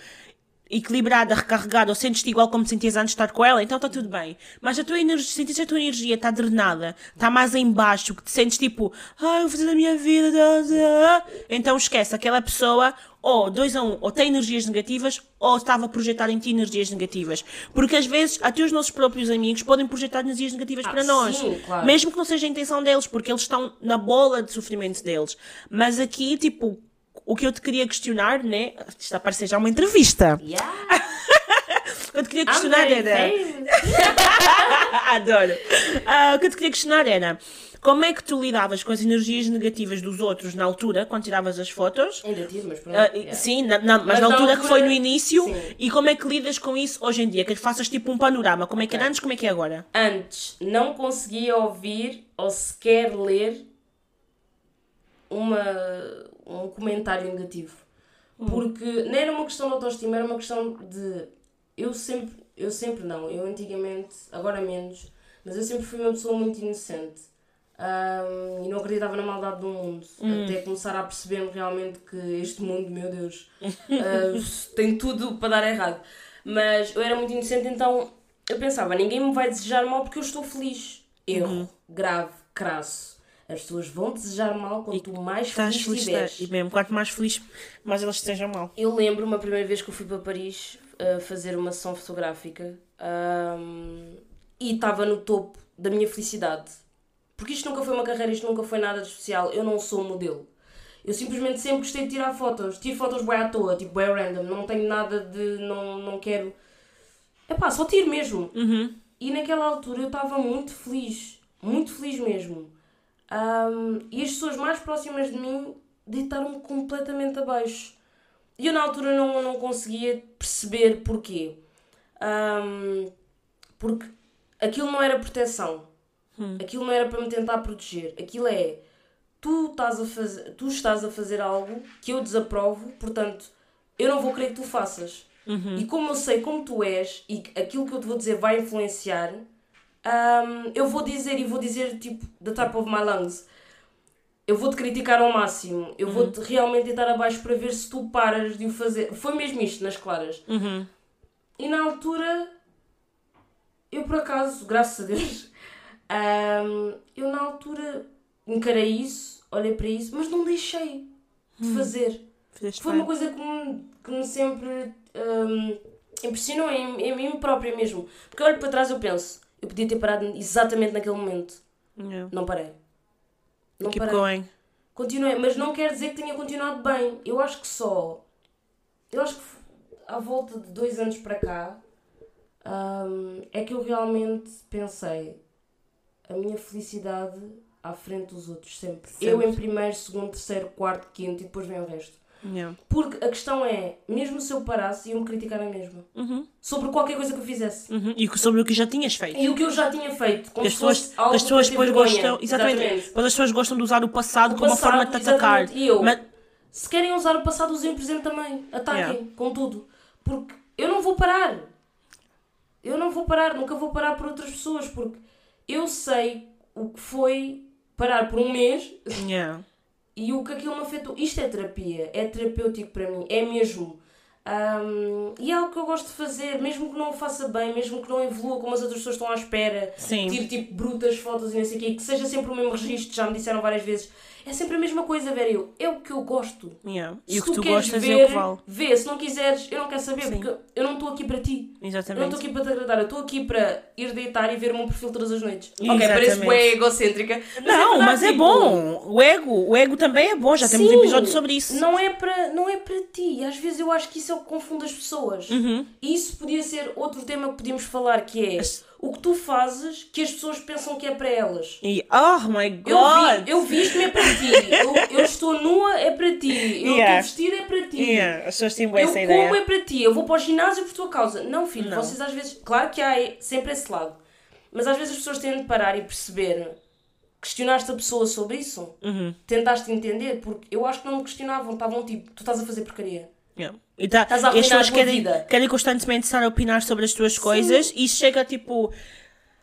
Speaker 1: equilibrada, recarregada, ou sentes-te igual como sentias antes de estar com ela, então está tudo bem. Mas a tua energia, se sentes a tua energia está drenada, está mais em baixo, que te sentes tipo, ai, eu vou fazer a minha vida, da, da", então esquece, aquela pessoa, ou dois a um, ou tem energias negativas, ou estava a projetar em ti energias negativas. Porque às vezes, até os nossos próprios amigos podem projetar energias negativas para nós.
Speaker 2: sim, claro.
Speaker 1: Mesmo que não seja a intenção deles, porque eles estão na bola de sofrimento deles. Mas aqui, tipo, o que eu te queria questionar, né? Isto está a parecer já uma entrevista.
Speaker 2: Yeah, *laughs*
Speaker 1: O que eu te queria questionar era. *laughs* Adoro. Ah, o que eu te queria questionar era. Como é que tu lidavas com as energias negativas dos outros na altura, quando tiravas as fotos?
Speaker 2: Ainda tive, mas pronto.
Speaker 1: Ah,
Speaker 2: yeah.
Speaker 1: Sim, na- na- mas,
Speaker 2: Mas
Speaker 1: na
Speaker 2: na
Speaker 1: altura que
Speaker 2: altura-
Speaker 1: foi no início,
Speaker 2: sim.
Speaker 1: e como é que lidas com isso hoje em dia? Que faças tipo um panorama, como é que era antes, como é que é agora?
Speaker 2: Antes não conseguia ouvir ou sequer ler uma, um comentário negativo. Porque não era uma questão de autoestima, era uma questão de. Eu sempre, eu sempre não, eu antigamente, agora menos, mas eu sempre fui uma pessoa muito inocente. Ahm, e não acreditava na maldade do mundo. Até começar a perceber realmente que este mundo, meu Deus, ah, *laughs* tem tudo para dar errado. Mas eu era muito inocente, então eu pensava, ninguém me vai desejar mal porque eu estou feliz. Erro, grave, crasso. As pessoas vão desejar mal quando tu mais feliz estiveres.
Speaker 1: e mesmo quanto mais feliz, mais elas estejam mal.
Speaker 2: Eu lembro uma primeira vez que eu fui para Paris uh, fazer uma sessão fotográfica um, e estava no topo da minha felicidade. Porque isto nunca foi uma carreira, isto nunca foi nada de especial. Eu não sou modelo. Eu simplesmente sempre gostei de tirar fotos. Tiro fotos bem à toa, tipo bem random. Não tenho nada de. Não, não quero. É pá, só tiro mesmo. E naquela altura eu estava muito feliz, muito feliz mesmo. Um, e as pessoas mais próximas de mim deitaram-me completamente abaixo. E eu na altura não, não conseguia perceber porquê. Um, porque aquilo não era proteção.
Speaker 1: Hum.
Speaker 2: Aquilo não era para me tentar proteger. Aquilo é tu estás a fazer, tu estás a fazer algo que eu desaprovo, portanto, eu não vou querer que tu faças.
Speaker 1: Uhum.
Speaker 2: E como eu sei como tu és e aquilo que eu te vou dizer vai influenciar, um, eu vou dizer e vou dizer tipo the top of my lungs. Eu vou-te criticar ao máximo. Eu vou-te realmente deitar abaixo para ver se tu paras de o fazer. Foi mesmo isto, nas claras.
Speaker 1: Uhum.
Speaker 2: E na altura, eu por acaso, graças a Deus, *laughs* ahm, eu na altura encarei isso, olhei para isso, mas não deixei de fazer.
Speaker 1: Fizeste
Speaker 2: Foi
Speaker 1: bem.
Speaker 2: uma coisa que me, que me sempre ahm, impressionou em, em mim própria mesmo. Porque eu olho para trás e penso, eu podia ter parado exatamente naquele momento.
Speaker 1: Yeah.
Speaker 2: Não parei. Não
Speaker 1: Keep
Speaker 2: parei.
Speaker 1: going.
Speaker 2: Continuei, mas não quer dizer que tenha continuado bem. Eu acho que só. Eu acho que à volta de dois anos para cá hum, é que eu realmente pensei a minha felicidade à frente dos outros, sempre. Eu
Speaker 1: Sempre.
Speaker 2: em primeiro, segundo, terceiro, quarto, quinto e depois vem o resto.
Speaker 1: Yeah.
Speaker 2: Porque a questão é, mesmo se eu parasse, iam-me criticar na mesma.
Speaker 1: Uhum.
Speaker 2: Sobre qualquer coisa que eu fizesse.
Speaker 1: Uhum. E sobre o que já tinhas feito.
Speaker 2: E o que eu já tinha feito. Como
Speaker 1: As pessoas, as pessoas depois gostam. Exatamente. Mas as pessoas gostam de usar o passado
Speaker 2: O
Speaker 1: como uma
Speaker 2: passado,
Speaker 1: forma de te atacar.
Speaker 2: exatamente. E eu,
Speaker 1: Mas-
Speaker 2: se querem usar o passado, usem o presente também. Ataquem,
Speaker 1: Yeah.
Speaker 2: com tudo. Porque eu não vou parar. Eu não vou parar, nunca vou parar por outras pessoas, porque eu sei o que foi parar por um mês
Speaker 1: Yeah.
Speaker 2: E o que aquilo me afetou. Isto é terapia, é terapêutico para mim, é mesmo. Ahm, e é algo que eu gosto de fazer, mesmo que não o faça bem, mesmo que não evolua como as outras pessoas estão à espera.
Speaker 1: Sim.
Speaker 2: Tiro tipo brutas fotos e não sei o quê, que seja sempre o mesmo registro, já me disseram várias vezes. É sempre a mesma coisa, velho. Eu, é o que eu gosto.
Speaker 1: Yeah. E
Speaker 2: Se
Speaker 1: o que tu
Speaker 2: queres
Speaker 1: gostas
Speaker 2: ver,
Speaker 1: é o que vale.
Speaker 2: Vê, se não quiseres, eu não quero saber,
Speaker 1: Sim.
Speaker 2: porque eu não estou aqui para ti. Eu não
Speaker 1: Exatamente.
Speaker 2: estou aqui para te agradar, eu estou aqui para ir deitar e ver o meu perfil todas as noites. Ok,
Speaker 1: Exatamente.
Speaker 2: parece bem egocêntrica. mas
Speaker 1: Não,
Speaker 2: verdade,
Speaker 1: mas é
Speaker 2: tipo,
Speaker 1: bom. O ego, o ego também é bom. Já temos um
Speaker 2: Sim,
Speaker 1: episódio sobre isso.
Speaker 2: Não é, para, não é para ti. Às vezes eu acho que isso é o que confunde as pessoas.
Speaker 1: Uhum.
Speaker 2: E isso podia ser outro tema que podíamos falar, que é o que tu fazes que as pessoas pensam que é para elas.
Speaker 1: E, oh my
Speaker 2: Eu,
Speaker 1: god!
Speaker 2: vi, eu é para ti. Eu, eu estou nua é para ti. Eu
Speaker 1: Yeah.
Speaker 2: estou vestida é para ti.
Speaker 1: Yeah, as pessoas têm boa
Speaker 2: Eu
Speaker 1: essa
Speaker 2: como
Speaker 1: ideia.
Speaker 2: é para ti, eu vou para o ginásio por tua causa. Não, filho,
Speaker 1: Não.
Speaker 2: vocês às vezes. Claro que há sempre esse lado. Mas às vezes as pessoas têm de parar e perceber. Questionaste a pessoa sobre isso?
Speaker 1: Uhum.
Speaker 2: Tentaste entender? Porque eu acho que não me questionavam. Estavam tipo, tu estás a fazer porcaria.
Speaker 1: Yeah. E, tá,
Speaker 2: Estás a
Speaker 1: as pessoas querem, querem constantemente estar a opinar sobre as tuas coisas e chega tipo.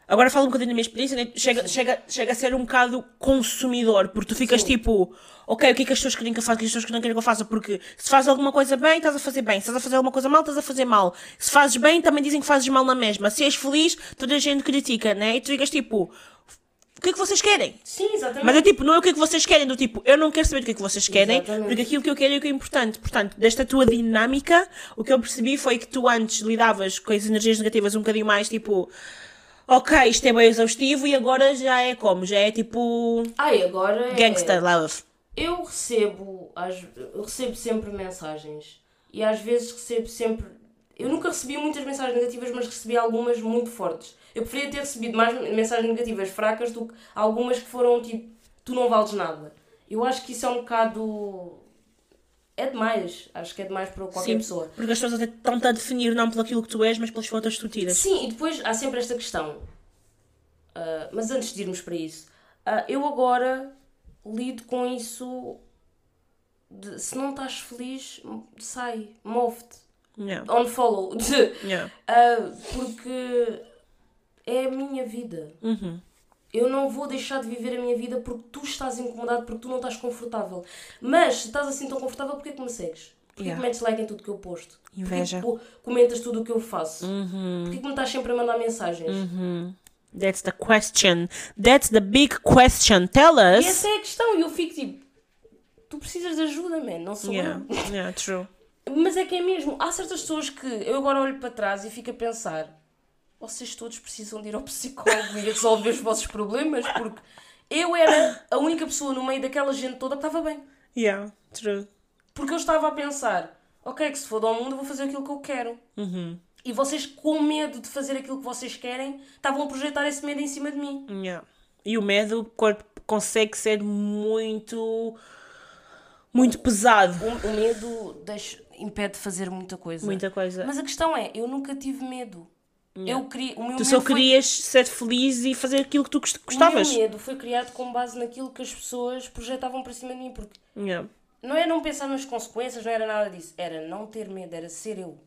Speaker 1: Agora falo um bocadinho da minha experiência, né? chega, chega, chega a ser um bocado consumidor, porque tu ficas
Speaker 2: Sim.
Speaker 1: tipo, ok, o que é que as pessoas querem que eu faça, o que as pessoas querem que eu faça, porque se fazes alguma coisa bem, estás a fazer bem, se estás a fazer alguma coisa mal, estás a fazer mal. Se fazes bem, também dizem que fazes mal na mesma. Se és feliz, toda a gente critica, né? E tu ficas tipo, o que é que vocês querem?
Speaker 2: Sim, exatamente.
Speaker 1: Mas é tipo, não é o que é que vocês querem, do tipo, eu não quero saber o que é que vocês querem,
Speaker 2: Exatamente.
Speaker 1: porque aquilo que eu quero é o que é importante. Portanto, desta tua dinâmica, o que eu percebi foi que tu antes lidavas com as energias negativas um bocadinho mais tipo, ok, isto é bem exaustivo e agora já é como? Já é tipo
Speaker 2: Ai, agora é...
Speaker 1: gangster love.
Speaker 2: Eu recebo, eu recebo sempre mensagens e às vezes recebo sempre. Eu nunca recebi muitas mensagens negativas, mas recebi algumas muito fortes. Eu preferia ter recebido mais mensagens negativas fracas do que algumas que foram tipo: tu não vales nada. Eu acho que isso é um bocado. É demais. Acho que é demais para qualquer
Speaker 1: Sim,
Speaker 2: pessoa.
Speaker 1: porque as pessoas até estão-te a definir não pelo aquilo que tu és, mas pelas fotos que tu tiras.
Speaker 2: Sim, e depois há sempre esta questão. Ah, mas antes de irmos para isso, ah, eu agora lido com isso. de- se não estás feliz, sai, move-te.
Speaker 1: Yeah.
Speaker 2: Unfollow. *laughs*
Speaker 1: Yeah.
Speaker 2: Ah, porque é a minha vida.
Speaker 1: Uhum.
Speaker 2: Eu não vou deixar de viver a minha vida porque tu estás incomodado, porque tu não estás confortável. Mas se estás assim tão confortável, porquê que me segues? Porquê
Speaker 1: Yeah.
Speaker 2: que metes like em tudo que eu posto?
Speaker 1: Inveja.
Speaker 2: Porquê que comentas tudo o que eu faço?
Speaker 1: Uhum.
Speaker 2: Porquê que me estás sempre a mandar mensagens?
Speaker 1: That's the question. That's the big question. Tell
Speaker 2: E
Speaker 1: us.
Speaker 2: essa é a questão. E eu fico tipo, tu precisas de ajuda, man, não sou
Speaker 1: Yeah.
Speaker 2: eu.
Speaker 1: Yeah, true. *laughs*
Speaker 2: Mas é que é mesmo. Há certas pessoas que eu agora olho para trás e fico a pensar: vocês todos precisam de ir ao psicólogo e resolver os vossos problemas, porque eu era a única pessoa no meio daquela gente toda que estava bem.
Speaker 1: Yeah, true.
Speaker 2: Porque eu estava a pensar: ok, que se for ao mundo, eu vou fazer aquilo que eu quero.
Speaker 1: Uhum.
Speaker 2: E vocês, com medo de fazer aquilo que vocês querem, estavam a projetar esse medo em cima de mim.
Speaker 1: Yeah. E o medo consegue ser muito. muito pesado.
Speaker 2: O, o medo deixa, impede de fazer muita coisa.
Speaker 1: Muita coisa.
Speaker 2: Mas a questão é, eu nunca tive medo. Eu queria, o meu
Speaker 1: Tu só
Speaker 2: foi-
Speaker 1: querias ser feliz e fazer aquilo que tu gost-
Speaker 2: O
Speaker 1: gostavas.
Speaker 2: meu medo foi criado com base naquilo que as pessoas projetavam para cima de mim. Porque
Speaker 1: Yeah.
Speaker 2: não é não pensar nas consequências, não era nada disso. Era não ter medo, era ser eu.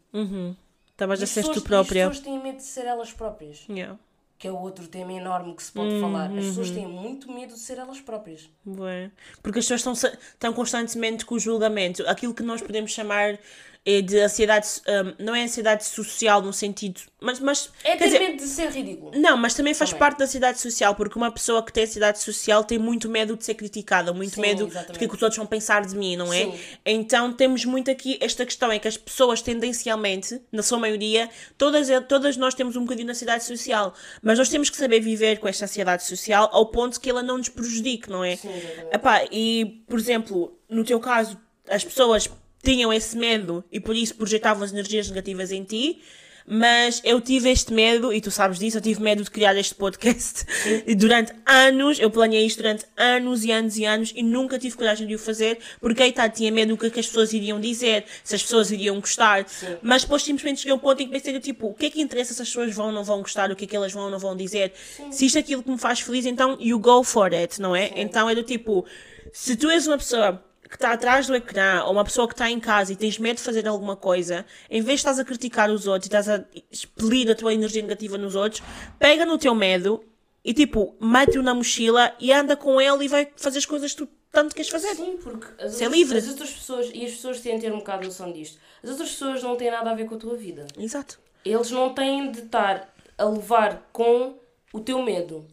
Speaker 1: Estavas
Speaker 2: E
Speaker 1: a
Speaker 2: as
Speaker 1: ser
Speaker 2: pessoas-
Speaker 1: tu própria.
Speaker 2: As pessoas têm medo de ser elas próprias.
Speaker 1: Yeah.
Speaker 2: Que é outro tema enorme que se
Speaker 1: Uhum,
Speaker 2: pode falar. As pessoas têm muito medo de ser elas próprias.
Speaker 1: Bué. Porque as pessoas estão, estão constantemente com o julgamento. Aquilo que nós podemos chamar é de ansiedade, hum, não é ansiedade social no sentido, mas, mas
Speaker 2: É ter medo de ser ridículo.
Speaker 1: não, mas também faz
Speaker 2: Também.
Speaker 1: parte da ansiedade social, porque uma pessoa que tem ansiedade social tem muito medo de ser criticada, muito
Speaker 2: Sim,
Speaker 1: medo
Speaker 2: exatamente.
Speaker 1: do que, os outros vão pensar de mim, não é?
Speaker 2: Sim.
Speaker 1: Então temos muito aqui esta questão, é que as pessoas tendencialmente, na sua maioria, todas, todas nós temos um bocadinho de ansiedade social, mas nós temos que saber viver com esta ansiedade social ao ponto que ela não nos prejudique, não é?
Speaker 2: Sim.
Speaker 1: Epá, e, por exemplo, no teu caso, as pessoas tinham esse medo e por isso projetavam as energias negativas em ti, mas eu tive este medo, e tu sabes disso, eu tive medo de criar este podcast. *laughs* E durante anos, eu planeei isto durante anos e anos e anos e nunca tive coragem de o fazer, porque aí tá, tinha medo do que, é que as pessoas iriam dizer, se as pessoas iriam gostar. Mas depois simplesmente cheguei a um ponto em que pensei, tipo, o que é que interessa se as pessoas vão ou não vão gostar, o que é que elas vão ou não vão dizer. Se isto é aquilo que me faz feliz, então you go for it, não é? Então é do tipo, se tu és uma pessoa que está atrás do ecrã ou uma pessoa que está em casa e tens medo de fazer alguma coisa, em vez de estás a criticar os outros e estás a expelir a tua energia negativa nos outros, pega no teu medo e tipo, mete-o na mochila e anda com ele e vai fazer as coisas que tu tanto queres fazer.
Speaker 2: Sim, porque as,
Speaker 1: Ser
Speaker 2: outras,
Speaker 1: livre.
Speaker 2: as outras pessoas, e as pessoas têm de ter um bocado noção disto, as outras pessoas não têm nada a ver com a tua vida.
Speaker 1: Exato.
Speaker 2: Eles não têm de estar a levar com o teu medo.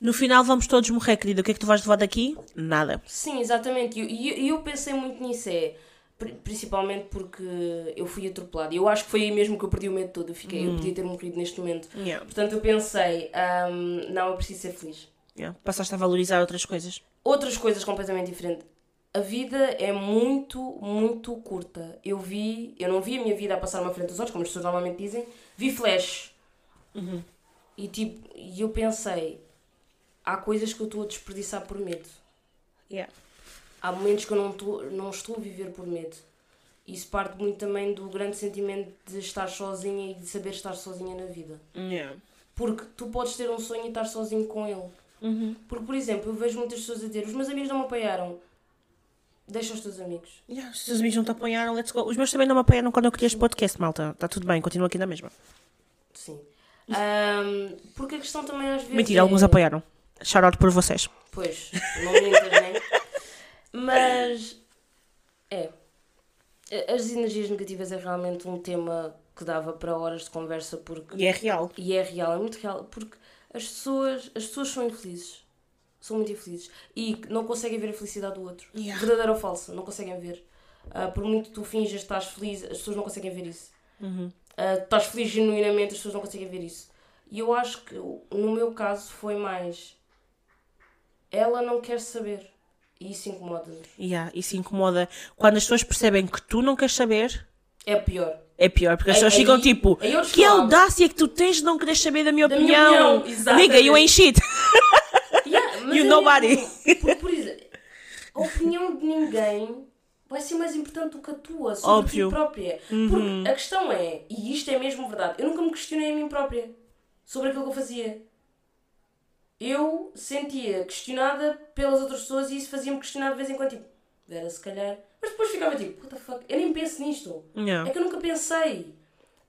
Speaker 1: No final vamos todos morrer, querida. O que é que tu vais levar daqui? Nada.
Speaker 2: Sim, exatamente. E eu, eu- eu pensei muito nisso, é pri- principalmente porque eu fui atropelada. E eu acho que foi aí mesmo que eu perdi o medo todo. Eu, fiquei, eu podia ter morrido neste momento.
Speaker 1: Yeah.
Speaker 2: Portanto, eu pensei, ahm, não, eu preciso ser feliz.
Speaker 1: Yeah. Passaste a valorizar outras coisas.
Speaker 2: Outras coisas completamente diferentes. A vida é muito, muito curta. Eu vi, eu não vi a minha vida a passar uma frente dos olhos, como as pessoas normalmente dizem, vi flash. E tipo, e eu pensei, há coisas que eu estou a desperdiçar por medo.
Speaker 1: Yeah.
Speaker 2: Há momentos que eu não estou, não estou a viver por medo. Isso parte muito também do grande sentimento de estar sozinha e de saber estar sozinha na vida.
Speaker 1: Yeah.
Speaker 2: Porque tu podes ter um sonho e estar sozinho com ele. Porque, por exemplo, eu vejo muitas pessoas a dizer: os meus amigos não me apoiaram. Deixa os teus amigos.
Speaker 1: Yeah. Os teus amigos não te apoiaram, let's go. Os meus também não me apoiaram quando eu queria este podcast, malta. Está tudo bem, continua aqui na mesma.
Speaker 2: Sim. Ahm, porque a questão também às vezes.
Speaker 1: Mentira,
Speaker 2: é-
Speaker 1: alguns apoiaram. Shout out por vocês.
Speaker 2: Pois, não mintas, nem. Mas. É. As energias negativas é realmente um tema que dava para horas de conversa porque.
Speaker 1: E é real.
Speaker 2: E é real, é muito real, porque as pessoas, as pessoas são infelizes. São muito infelizes. E não conseguem ver a felicidade do outro.
Speaker 1: Yeah.
Speaker 2: Verdadeira ou falsa, não conseguem ver. Ah, por muito que tu finjas que estás feliz, as pessoas não conseguem ver isso. Ah, estás feliz genuinamente, as pessoas não conseguem ver isso. E eu acho que no meu caso foi mais. Ela não quer saber. E isso incomoda-nos.
Speaker 1: Yeah, isso incomoda. Quando as pessoas percebem que tu não queres saber,
Speaker 2: É pior.
Speaker 1: é pior. Porque as pessoas ficam tipo, que audácia que tu tens de não querer saber da minha
Speaker 2: Da
Speaker 1: opinião.
Speaker 2: opinião.
Speaker 1: Nigga, you ain't shit.
Speaker 2: Yeah, *laughs*
Speaker 1: You nobody.
Speaker 2: por, por a opinião de ninguém vai ser mais importante do que a tua, sobre
Speaker 1: Óbvio.
Speaker 2: a ti própria. Porque a questão é, e isto é mesmo verdade, eu nunca me questionei a mim própria sobre aquilo que eu fazia. Eu sentia questionada pelas outras pessoas e isso fazia-me questionar de vez em quando, tipo, era se calhar. Mas depois ficava tipo, what the fuck, eu nem penso nisto.
Speaker 1: Yeah.
Speaker 2: É que eu nunca pensei.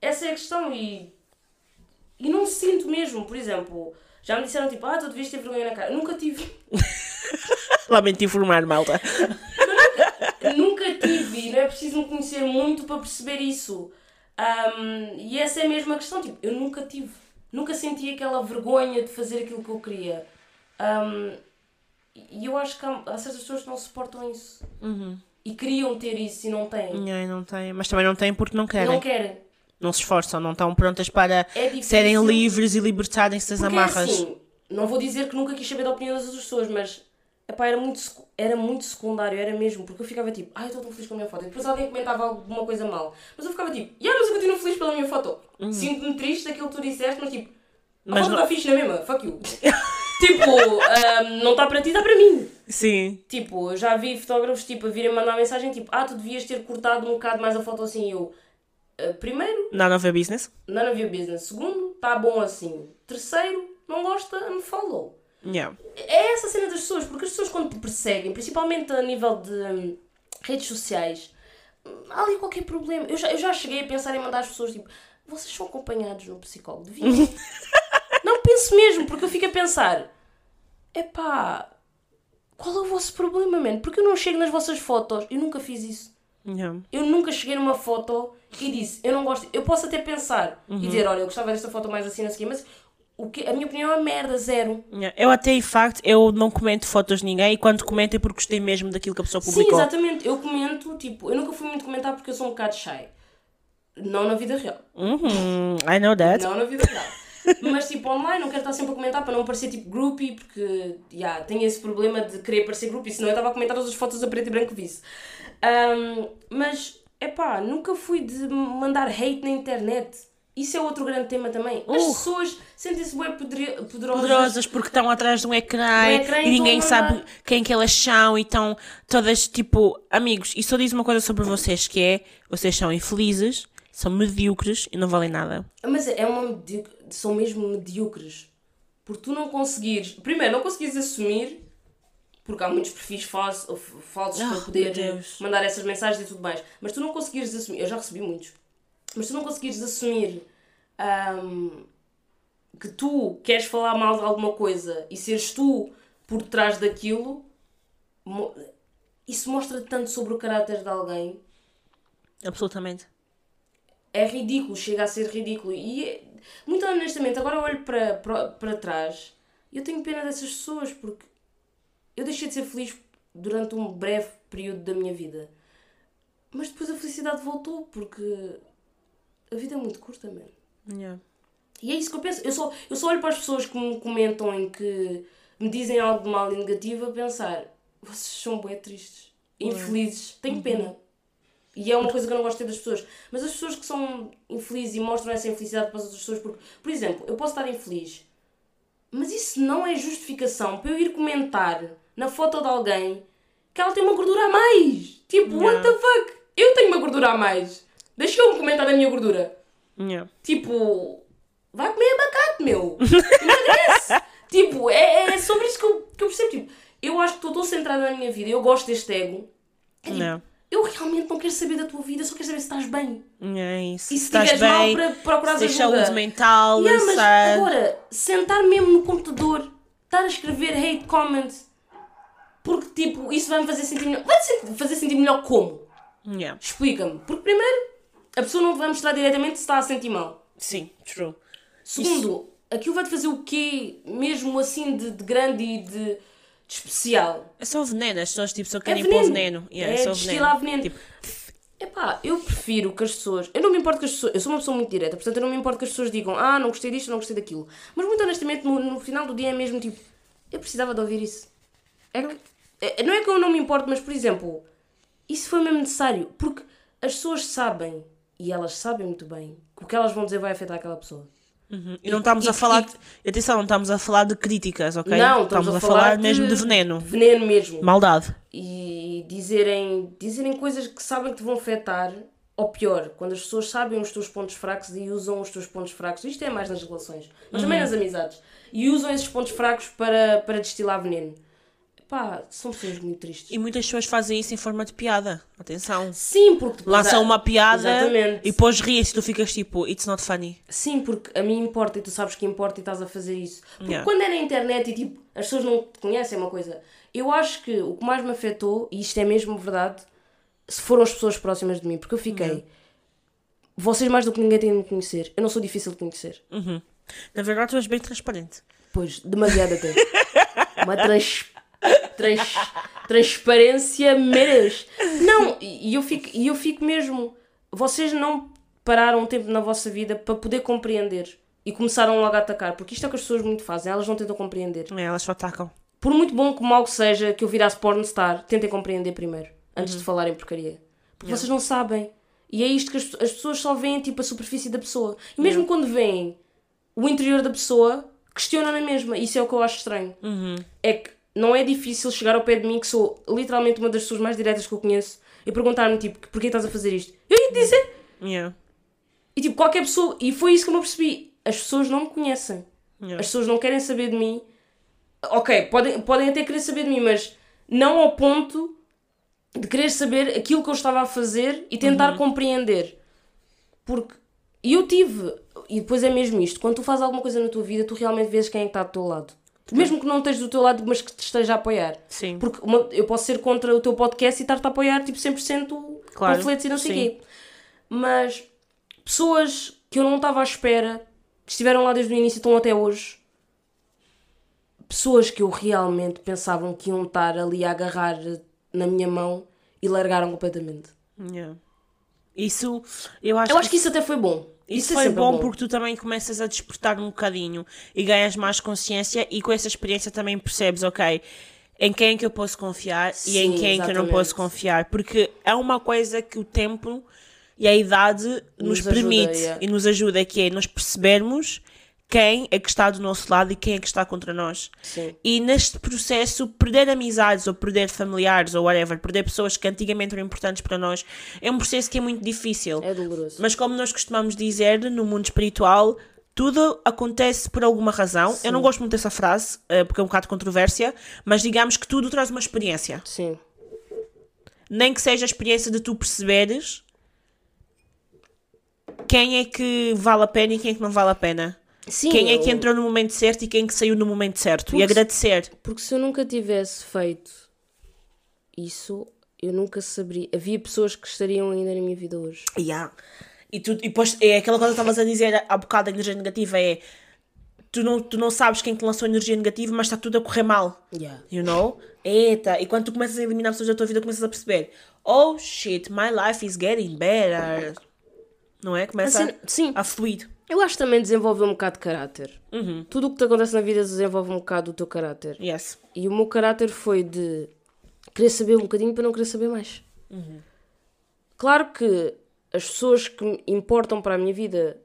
Speaker 2: Essa é a questão e. E não sinto mesmo, por exemplo, já me disseram tipo, ah, tu devias ter vergonha na cara. Eu nunca tive. *laughs*
Speaker 1: Lamento informar, malta. *laughs*
Speaker 2: nunca tive e não é preciso me conhecer muito para perceber isso. Ahm, e essa é a mesma questão, tipo, eu nunca tive. Nunca senti aquela vergonha de fazer aquilo que eu queria. Ahm, e eu acho que há, há certas pessoas que não suportam isso. E queriam ter isso e não têm.
Speaker 1: Yeah, não tem. Mas também não tem porque não querem.
Speaker 2: Não querem.
Speaker 1: Não se esforçam, não estão prontas para
Speaker 2: É
Speaker 1: serem livres e libertarem-se das
Speaker 2: Porque
Speaker 1: amarras.
Speaker 2: assim, não vou dizer que nunca quis saber da opinião das outras pessoas, mas epá, era, muito, era muito secundário, era mesmo, porque eu ficava tipo, ai, estou tão feliz com a minha foto. E depois alguém comentava alguma coisa mal. Mas eu ficava tipo, yeah, mas eu continuo feliz pela minha foto. Sinto-me triste daquilo que tu disseste, mas tipo, a
Speaker 1: Mas
Speaker 2: foto
Speaker 1: não-
Speaker 2: está fixe na mesma, fuck you. *laughs* tipo, ahm, não está para ti, está para mim.
Speaker 1: Sim.
Speaker 2: Tipo, eu já vi fotógrafos tipo, a virem mandar mensagem tipo, ah, tu devias ter cortado um bocado mais a foto assim. E eu, "Ah, primeiro,
Speaker 1: None of your business.
Speaker 2: none of your business. Segundo, está bom assim. Terceiro, não gosta, me follow.
Speaker 1: Yeah.
Speaker 2: É essa a cena das pessoas, porque as pessoas quando te perseguem, principalmente a nível de hum, redes sociais, hum, há ali qualquer problema. Eu já, eu já cheguei a pensar em mandar as pessoas tipo, vocês são acompanhados no psicólogo, deviam. *laughs* não penso mesmo, porque eu fico a pensar, epá, qual é o vosso problema, mano? Porque eu não chego nas vossas fotos, eu nunca fiz isso.
Speaker 1: Yeah.
Speaker 2: Eu nunca cheguei numa foto e disse, eu não gosto. Eu posso até pensar e dizer, olha, eu gostava desta foto mais assim, assim, mas o que, a minha opinião é merda, zero.
Speaker 1: Yeah. Eu até, em facto, eu não comento fotos de ninguém e quando comento é porque gostei mesmo daquilo que a pessoa
Speaker 2: Sim,
Speaker 1: publicou.
Speaker 2: exatamente. Eu comento, tipo, eu nunca fui muito comentar porque eu sou um bocado shy. Não na vida real.
Speaker 1: Uhum, I know that.
Speaker 2: Não na vida real. Mas, tipo, online, não quero estar sempre a comentar para não parecer, tipo, groupie, porque, já, tenho esse problema de querer parecer groupie, senão eu estava a comentar todas as fotos a preto e branco que visse. Ahm, mas, epá, nunca fui de mandar hate na internet. Isso é outro grande tema também. As
Speaker 1: Uh.
Speaker 2: pessoas sentem-se bem poderosas.
Speaker 1: Poderosas porque estão atrás de um ecrã,
Speaker 2: ecrã
Speaker 1: e ninguém sabe quem que elas são e estão todas tipo amigos. E só diz uma coisa sobre vocês que é vocês são infelizes, são medíocres e não valem nada.
Speaker 2: Mas é uma medíocre, são mesmo medíocres. Porque tu não conseguires, primeiro, não conseguires assumir, porque há muitos perfis falsos, falsos
Speaker 1: Ah,
Speaker 2: para poder mandar essas mensagens e tudo mais, mas tu não conseguires assumir, eu já recebi muitos, mas tu não conseguires assumir ahm, que tu queres falar mal de alguma coisa e seres tu por trás daquilo, isso mostra tanto sobre o caráter de alguém
Speaker 1: Absolutamente.
Speaker 2: é ridículo, chega a ser ridículo. E, é- muito honestamente, agora eu olho para, para, para trás e eu tenho pena dessas pessoas porque eu deixei de ser feliz durante um breve período da minha vida. Mas depois a felicidade voltou porque a vida é muito curta, mano.
Speaker 1: Yeah.
Speaker 2: E é isso que eu penso. Eu só, eu só olho para as pessoas que me comentam e que me dizem algo de mal e negativo a pensar: vocês são bem tristes, infelizes, tenho pena. E é uma coisa que eu não gosto de ter das pessoas. Mas as pessoas que são infelizes e mostram essa infelicidade para as outras pessoas, porque, por exemplo, eu posso estar infeliz, mas isso não é justificação para eu ir comentar na foto de alguém que ela tem uma gordura a mais. Tipo, what the fuck? Eu tenho uma gordura a mais. Deixa eu comentar a minha gordura.
Speaker 1: Yeah.
Speaker 2: Tipo, vai comer abacate, meu. Emagrece. *laughs* tipo, é, é sobre isso que eu, que eu percebo. Tipo, eu acho que estou centrada na minha vida, eu gosto deste ego. É tipo,
Speaker 1: Yeah.
Speaker 2: Eu realmente não quero saber da tua vida, só quero saber se estás bem.
Speaker 1: É isso.
Speaker 2: E se
Speaker 1: estás
Speaker 2: mal
Speaker 1: bem,
Speaker 2: procurares
Speaker 1: se tens
Speaker 2: ajuda.
Speaker 1: saúde mental,
Speaker 2: Yeah, mas
Speaker 1: sabe?
Speaker 2: agora, sentar mesmo no computador, estar a escrever hate comments, porque tipo, isso vai-me fazer sentir melhor. Vai te fazer sentir melhor como?
Speaker 1: Yeah.
Speaker 2: Explica-me. Porque primeiro, a pessoa não vai mostrar diretamente se está a sentir mal.
Speaker 1: Sim, true.
Speaker 2: Segundo, aquilo vai-te fazer o quê, mesmo assim, de, de grande e de, de especial?
Speaker 1: É só veneno, as pessoas tipo, só
Speaker 2: É
Speaker 1: querem
Speaker 2: veneno.
Speaker 1: pôr veneno. Yeah,
Speaker 2: é
Speaker 1: só
Speaker 2: destilar veneno.
Speaker 1: Tipo,
Speaker 2: Epá, eu prefiro que as pessoas. Eu não me importo que as pessoas. Eu sou uma pessoa muito direta, portanto eu não me importo que as pessoas digam ah, não gostei disto, não gostei daquilo. Mas muito honestamente, no, no final do dia é mesmo tipo. Eu precisava de ouvir isso. É que, é- não é que eu não me importo, mas por exemplo, isso foi mesmo necessário. Porque as pessoas sabem, e elas sabem muito bem, que o que elas vão dizer vai afetar aquela pessoa.
Speaker 1: uhum. E não estamos
Speaker 2: e-
Speaker 1: a falar.
Speaker 2: e-
Speaker 1: Atenção, não estamos a falar de críticas, ok?
Speaker 2: Não, estamos, a, falar,
Speaker 1: mesmo de veneno.
Speaker 2: Veneno mesmo.
Speaker 1: Maldade.
Speaker 2: e dizerem, dizerem coisas que sabem que te vão afetar, ou pior, quando as pessoas sabem os teus pontos fracos e usam os teus pontos fracos, isto é mais nas relações, mas também nas amizades, e usam esses pontos fracos para, para destilar veneno. Pá, são pessoas muito tristes.
Speaker 1: E muitas pessoas fazem isso em forma de piada. Atenção.
Speaker 2: Sim, porque depois
Speaker 1: Lançam uma piada
Speaker 2: Exatamente.
Speaker 1: e depois riem-se e tu ficas tipo, it's not funny.
Speaker 2: Sim, porque a mim importa e tu sabes que importa e estás a fazer isso. Porque
Speaker 1: Yeah.
Speaker 2: quando é na internet e tipo, as pessoas não te conhecem é uma coisa. Eu acho que o que mais me afetou, e isto é mesmo verdade, se foram as pessoas próximas de mim, porque eu fiquei. Vocês mais do que ninguém têm de me conhecer. Eu não sou difícil de conhecer.
Speaker 1: Na verdade, tu és bem transparente.
Speaker 2: Pois, demasiado até. *laughs* Uma trans, trans, transparência meras. Não, e eu fico, e eu fico mesmo. Vocês não pararam um tempo na vossa vida para poder compreender e começaram logo a atacar, porque isto é o que as pessoas muito fazem, elas não tentam compreender.
Speaker 1: É, elas só atacam.
Speaker 2: Por muito bom como algo seja que eu virasse pornstar, tentem compreender primeiro, antes de falarem porcaria. Porque vocês não sabem. E é isto que as, as pessoas só veem tipo a superfície da pessoa. E mesmo quando veem o interior da pessoa, questionam na mesma. Isso é o que eu acho estranho. É que não é difícil chegar ao pé de mim, que sou literalmente uma das pessoas mais diretas que eu conheço, e perguntar-me tipo, porquê estás a fazer isto? Eu ia te dizer.
Speaker 1: Yeah.
Speaker 2: E tipo, qualquer pessoa. E foi isso que eu não percebi. As pessoas não me conhecem.
Speaker 1: Yeah.
Speaker 2: As pessoas não querem saber de mim. Ok, podem, podem até querer saber de mim, mas não ao ponto de querer saber aquilo que eu estava a fazer e tentar compreender. Porque eu tive, e depois é mesmo isto, quando tu fazes alguma coisa na tua vida, tu realmente vês quem é que está do teu lado. Mesmo que não estejas do teu lado, mas que te esteja a apoiar.
Speaker 1: Sim.
Speaker 2: Porque uma- eu posso ser contra o teu podcast e estar-te a apoiar tipo 100%
Speaker 1: Claro,
Speaker 2: panfletos e não sei o quê. Mas pessoas que eu não estava à espera, que estiveram lá desde o início e estão até hoje, pessoas que eu realmente pensavam que iam estar ali a agarrar na minha mão e largaram completamente.
Speaker 1: Yeah. Isso, eu acho,
Speaker 2: Eu acho que isso até foi bom.
Speaker 1: Isso
Speaker 2: é
Speaker 1: foi
Speaker 2: sempre
Speaker 1: bom, porque tu também começas a despertar um bocadinho e ganhas mais consciência e com essa experiência também percebes, ok, em quem é que eu posso confiar e em
Speaker 2: Sim,
Speaker 1: quem é que eu não
Speaker 2: exatamente.
Speaker 1: posso confiar. Porque é uma coisa que o tempo e a idade nos,
Speaker 2: Nos ajuda,
Speaker 1: permite
Speaker 2: yeah.
Speaker 1: e nos ajuda, que é nós percebermos quem é que está do nosso lado e quem é que está contra nós.
Speaker 2: Sim.
Speaker 1: E neste processo, perder amizades ou perder familiares ou whatever, perder pessoas que antigamente eram importantes para nós, é um processo que é muito difícil.
Speaker 2: É doloroso.
Speaker 1: Mas como nós costumamos dizer no mundo espiritual, tudo acontece por alguma razão. Eu não gosto muito dessa frase, eh, porque é um bocado de controvérsia, mas digamos que tudo traz uma experiência.
Speaker 2: Sim.
Speaker 1: Nem que seja a experiência de tu perceberes quem é que vale a pena e quem é que não vale a pena.
Speaker 2: Sim,
Speaker 1: quem é que entrou no momento certo e quem é que saiu no momento certo.
Speaker 2: Porque
Speaker 1: E
Speaker 2: se-
Speaker 1: agradecer.
Speaker 2: Porque se eu nunca tivesse feito isso, eu nunca saberia. Havia pessoas que estariam ainda na minha vida hoje.
Speaker 1: Yeah. E, tu, e depois é aquela coisa que estavas a dizer há bocado da energia negativa é tu não, tu não sabes quem te lançou energia negativa, mas está tudo a correr mal.
Speaker 2: Yeah.
Speaker 1: You know? Eita, e quando tu começas a eliminar pessoas da tua vida, começas a perceber: oh shit, my life is getting better. Não é? Começa
Speaker 2: Assim, sim,
Speaker 1: a fluir.
Speaker 2: Eu acho que também desenvolve um bocado de caráter.
Speaker 1: Uhum.
Speaker 2: Tudo o que te acontece na vida desenvolve um bocado o teu caráter.
Speaker 1: Yes.
Speaker 2: E o meu caráter foi de querer saber um bocadinho para não querer saber mais. Claro que as pessoas que me importam para a minha vida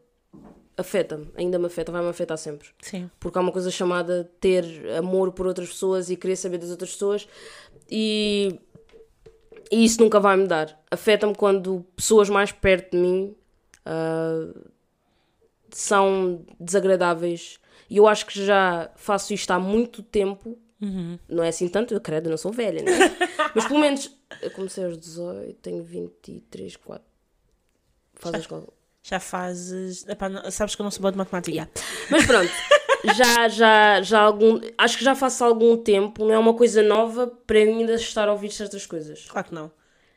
Speaker 2: afetam-me, ainda me afeta, vai-me afetar sempre.
Speaker 1: Sim.
Speaker 2: Porque há uma coisa chamada ter amor por outras pessoas e querer saber das outras pessoas e, e isso nunca vai mudar. Afeta-me quando pessoas mais perto de mim ah, são desagradáveis e eu acho que já faço isto há muito tempo. Não é assim tanto, eu credo, não sou velha, né? *laughs* Mas pelo menos eu comecei aos 18, tenho 23, 4. Faz escola.
Speaker 1: Já fazes. Epá, sabes que eu não sou boa de matemática.
Speaker 2: Mas pronto, já, já, já algum. Acho que já faço algum tempo, não é uma coisa nova para mim ainda estar a ouvir certas coisas.
Speaker 1: Claro que não.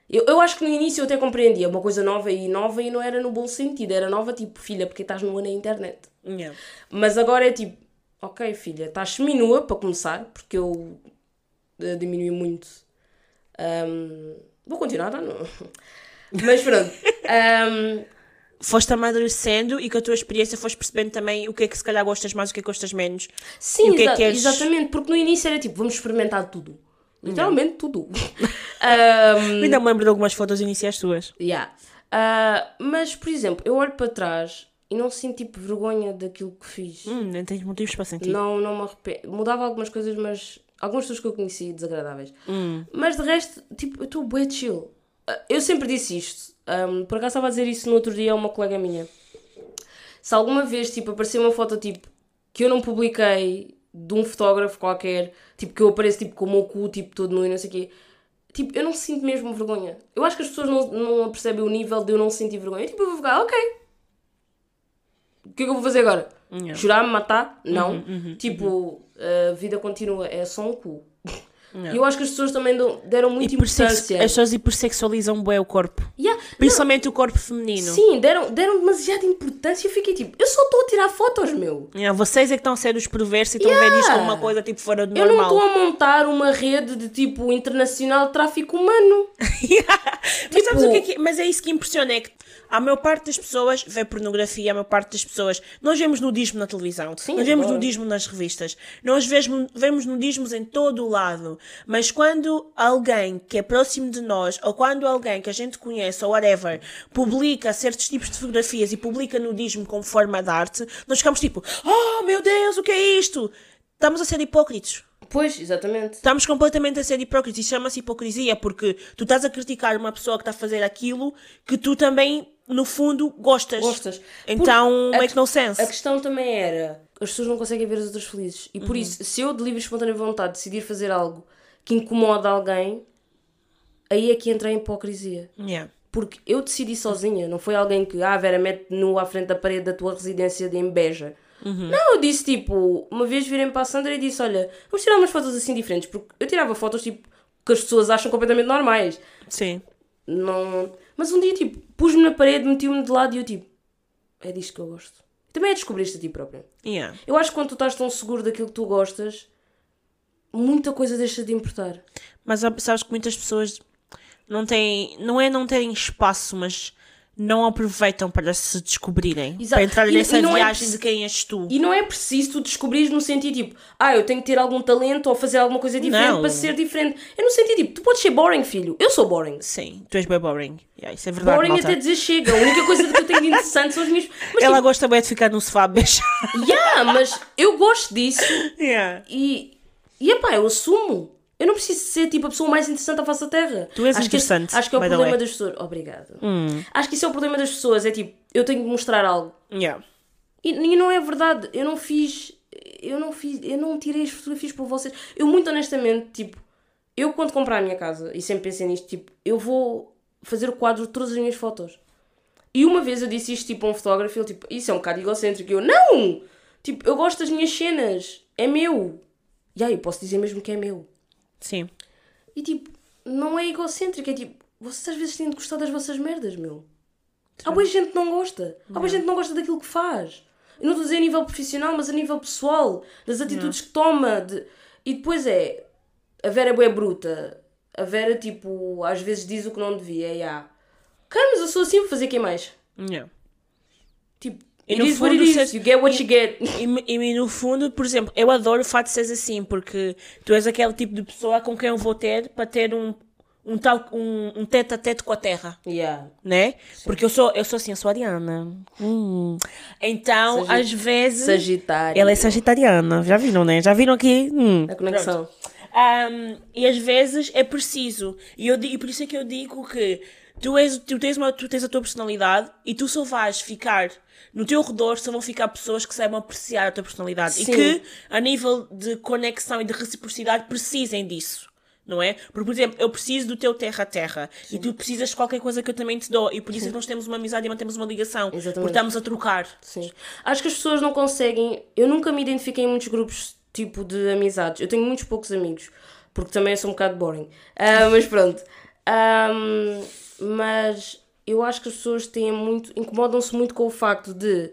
Speaker 2: Eu, eu acho que no início eu até compreendia uma coisa nova e nova e não era no bom sentido, era nova tipo, filha, porque estás nua na internet.
Speaker 1: Yeah.
Speaker 2: Mas agora é tipo, ok, filha, estás seminua para começar, porque eu eh, diminui muito. Ahm, vou continuar, não? *laughs* Mas pronto. Ahm,
Speaker 1: Foste amadurecendo e com a tua experiência foste percebendo também o que é que se calhar gostas mais, o que é que gostas menos.
Speaker 2: Sim,
Speaker 1: E o que é que queres-
Speaker 2: exatamente, porque no início era tipo, vamos experimentar tudo. Literalmente tudo. *laughs*
Speaker 1: Eu ainda me lembro de algumas fotos iniciais tuas.
Speaker 2: yeah. Ah, mas, por exemplo, eu olho para trás e não sinto tipo vergonha daquilo que fiz.
Speaker 1: Hum, nem tens motivos para sentir.
Speaker 2: Não, não me arrependo. Mudava algumas coisas, mas algumas pessoas que eu conheci desagradáveis.
Speaker 1: Hum.
Speaker 2: Mas de resto, tipo, eu estou bué chill. Ah, Eu sempre disse isto. Ahm, por acaso estava a dizer isso no outro dia a uma colega minha. Se alguma vez, tipo, aparecer uma foto, tipo, que eu não publiquei de um fotógrafo qualquer, tipo, que eu apareço, tipo, com o meu cu, tipo, todo nu e não sei o quê, tipo, eu não sinto mesmo vergonha. Eu acho que as pessoas não, não percebem o nível de eu não sentir vergonha. Eu, tipo, eu vou ficar, ok. O que é que eu vou fazer agora?
Speaker 1: Yeah.
Speaker 2: Chorar, me matar? Não. tipo, a vida continua, é só um cu. E eu acho que as pessoas também dão- deram muita importância.
Speaker 1: As pessoas hipersexualizam bem o corpo.
Speaker 2: Yeah.
Speaker 1: Principalmente o corpo feminino.
Speaker 2: Sim, deram, deram demasiada importância. Eu fiquei tipo, eu só estou a tirar fotos, meu.
Speaker 1: Yeah, vocês é que estão a ser os perversos e estão a ver isto como uma coisa tipo fora do
Speaker 2: Eu não
Speaker 1: normal.
Speaker 2: estou a montar uma rede de tipo internacional de tráfico humano. *laughs*
Speaker 1: Mas sabes o que é
Speaker 2: Tipo-
Speaker 1: que Mas é isso que impressiona, é que a maior parte das pessoas vê pornografia, a maior parte das pessoas... Nós vemos nudismo na televisão,
Speaker 2: Sim,
Speaker 1: nós vemos
Speaker 2: claro.
Speaker 1: nudismo nas revistas, nós vemos, vemos nudismos em todo o lado, mas quando alguém que é próximo de nós, ou quando alguém que a gente conhece, ou whatever, publica certos tipos de fotografias e publica nudismo como forma de arte, nós ficamos tipo, oh meu Deus, o que é isto? Estamos a ser hipócritos.
Speaker 2: Pois, exatamente.
Speaker 1: Estamos completamente a ser hipócritas. Isso chama-se hipocrisia, porque tu estás a criticar uma pessoa que está a fazer aquilo que tu também, no fundo, gostas.
Speaker 2: Gostas.
Speaker 1: Então,
Speaker 2: Porque
Speaker 1: make no sense.
Speaker 2: A questão também era: as pessoas não conseguem ver as outras felizes. E por isso, se eu de livre e espontânea vontade decidir fazer algo que incomoda alguém, aí é que entra a hipocrisia.
Speaker 1: Yeah.
Speaker 2: Porque eu decidi sozinha, não foi alguém que, ah, Vera, mete nu à frente da parede da tua residência de Embeja. Não, eu disse tipo, uma vez virei para a Sandra e disse: Olha, vamos tirar umas fotos assim diferentes, porque eu tirava fotos tipo que as pessoas acham completamente normais.
Speaker 1: Sim.
Speaker 2: Não... Mas um dia, tipo, pus-me na parede, meti-me de lado e eu, tipo, é disto que eu gosto. Também é descobrir-te a ti própria.
Speaker 1: Yeah.
Speaker 2: Eu acho que quando tu estás tão seguro daquilo que tu gostas, muita coisa deixa de importar.
Speaker 1: Mas sabes que muitas pessoas não têm. Não é não terem espaço, mas não aproveitam para se descobrirem.
Speaker 2: Exato.
Speaker 1: Para entrar
Speaker 2: E-
Speaker 1: nessa
Speaker 2: não é
Speaker 1: viagem
Speaker 2: preci-
Speaker 1: de quem és tu.
Speaker 2: E não é preciso tu descobrires no sentido tipo, ah, eu tenho que ter algum talento ou fazer alguma coisa diferente
Speaker 1: Não.
Speaker 2: para ser diferente. É no sentido tipo, tu podes ser boring, filho. Eu sou boring.
Speaker 1: Sim, tu és bem boring. Yeah, isso é verdade.
Speaker 2: Boring
Speaker 1: malta.
Speaker 2: até dizer chega. A única coisa que eu tenho de interessante são as minhas. *laughs* Mas,
Speaker 1: Ela
Speaker 2: tipo,
Speaker 1: gosta bem de ficar no sofá beijar.
Speaker 2: yeah, mas eu gosto disso *laughs*
Speaker 1: yeah.
Speaker 2: e. E epá, eu assumo. Eu não preciso ser tipo a pessoa mais interessante à face da Terra.
Speaker 1: Tu és
Speaker 2: acho que esse-
Speaker 1: interessante,
Speaker 2: acho que é o problema
Speaker 1: way.
Speaker 2: das pessoas. Obrigado. Acho que isso é o problema das pessoas. É tipo, eu tenho de mostrar algo.
Speaker 1: Yeah.
Speaker 2: E, e não é verdade, eu não fiz. Eu não fiz. Eu não tirei as fotografias por vocês. Eu, muito honestamente, tipo, eu quando comprar a minha casa, e sempre pensei nisto, tipo, eu vou fazer o quadro de todas as minhas fotos. E uma vez eu disse isto tipo a um fotógrafo, ele tipo, isso é um bocado egocêntrico. E eu, não! Tipo, eu gosto das minhas cenas, é meu. E aí, eu posso dizer mesmo que é meu.
Speaker 1: Sim.
Speaker 2: E tipo, não é egocêntrico, é tipo, vocês às vezes têm de gostar das vossas merdas, meu. Há boa gente que não gosta. Há boa gente que não gosta daquilo que faz. Eu não estou a dizer a nível profissional, mas a nível pessoal, das atitudes que toma. De... E depois é, a Vera é bué bruta. A Vera, tipo, às vezes diz o que não devia. E há, cara, mas eu sou assim, vou fazer quem mais?
Speaker 1: Yeah.
Speaker 2: Tipo,
Speaker 1: E no fundo,
Speaker 2: it is. You get what you get.
Speaker 1: E, e no fundo, por exemplo, eu adoro o fato de seres assim, porque tu és aquele tipo de pessoa com quem eu vou ter para ter um, um tal um, um tete a tete com a terra,
Speaker 2: Yeah.
Speaker 1: né? Porque eu sou, eu sou assim, eu sou ariana. Hum. Então,
Speaker 2: Sagi-
Speaker 1: às vezes.
Speaker 2: Sagitário.
Speaker 1: Ela é sagitariana, já viram, né? Já viram aqui? Hum.
Speaker 2: A conexão.
Speaker 1: Um, e às vezes é preciso. E, eu, e por isso é que eu digo que tu, és, tu, tens uma, tu tens a tua personalidade e tu só vais ficar. No teu redor só vão ficar pessoas que saibam apreciar a tua personalidade e
Speaker 2: Sim.
Speaker 1: que, a nível de conexão e de reciprocidade, precisem disso. Não é? Porque, por exemplo, eu preciso do teu terra a terra e tu precisas de qualquer coisa que eu também te dou. E por isso é que nós temos uma amizade e mantemos uma ligação.
Speaker 2: Exatamente.
Speaker 1: Porque estamos a trocar.
Speaker 2: Sim. Acho que as pessoas não conseguem. Eu nunca me identifiquei em muitos grupos tipo de amizades. Eu tenho muitos poucos amigos, porque também sou um bocado boring. Ah, mas pronto. Ahm, mas eu acho que as pessoas têm muito. incomodam-se muito com o facto de.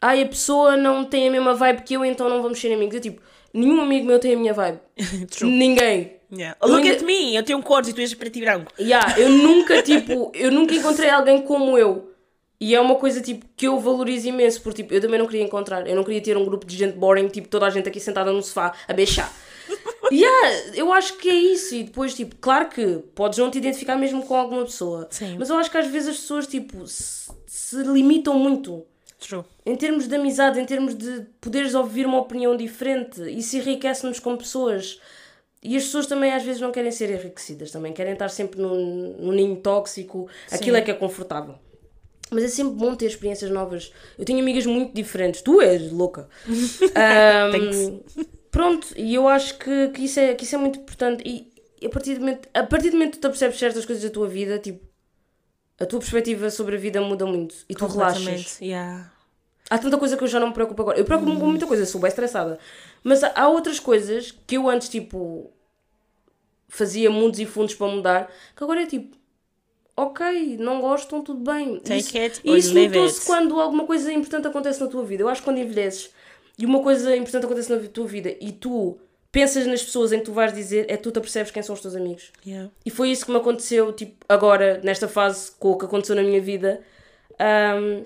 Speaker 2: Ai, a pessoa não tem a mesma vibe que eu, então não vamos ser amigos. Eu tipo, nenhum amigo meu tem a minha vibe. *laughs*
Speaker 1: True.
Speaker 2: Ninguém.
Speaker 1: Yeah.
Speaker 2: Eu
Speaker 1: Look
Speaker 2: ainda-
Speaker 1: at me, eu tenho cores e tu és preto e branco.
Speaker 2: Yeah, eu *laughs* nunca, tipo, eu nunca encontrei alguém como eu. E é uma coisa, tipo, que eu valorizo imenso, porque, tipo, eu também não queria encontrar. Eu não queria ter um grupo de gente boring, tipo, toda a gente aqui sentada no sofá a beijar. Yeah, eu acho que é isso. E depois, tipo, claro que podes não te identificar mesmo com alguma pessoa.
Speaker 1: Sim.
Speaker 2: Mas eu acho que às vezes as pessoas, tipo, se, se limitam muito.
Speaker 1: True.
Speaker 2: Em termos de amizade, em termos de poderes ouvir uma opinião diferente. Isso enriquece-nos como pessoas. E as pessoas também às vezes não querem ser enriquecidas, também querem estar sempre num, num ninho tóxico, aquilo é que é confortável. Mas é sempre bom ter experiências novas. Eu tenho amigas muito diferentes, tu és louca. *laughs* Ahm, pronto, e eu acho que, que, isso é, que isso é muito importante. E a partir, do momento, a partir do momento que tu percebes certas coisas da tua vida, tipo, a tua perspectiva sobre a vida muda muito e tu relaxas.
Speaker 1: Yeah.
Speaker 2: Há tanta coisa que eu já não me preocupo agora. Eu preocupo-me com muita coisa, sou bem estressada. Mas há, há outras coisas que eu antes, tipo, fazia mundos e fundos para mudar, que agora é tipo, ok, não gostam, tudo bem.
Speaker 1: Take
Speaker 2: isso,
Speaker 1: it
Speaker 2: e isso notou-se
Speaker 1: it.
Speaker 2: quando alguma coisa importante acontece na tua vida. Eu acho que quando envelheces e uma coisa importante acontece na tua vida e tu pensas nas pessoas em que tu vais dizer, é que tu te apercebes quem são os teus amigos.
Speaker 1: Yeah.
Speaker 2: E foi isso que me aconteceu, tipo, agora, nesta fase, com o que aconteceu na minha vida. Ahm,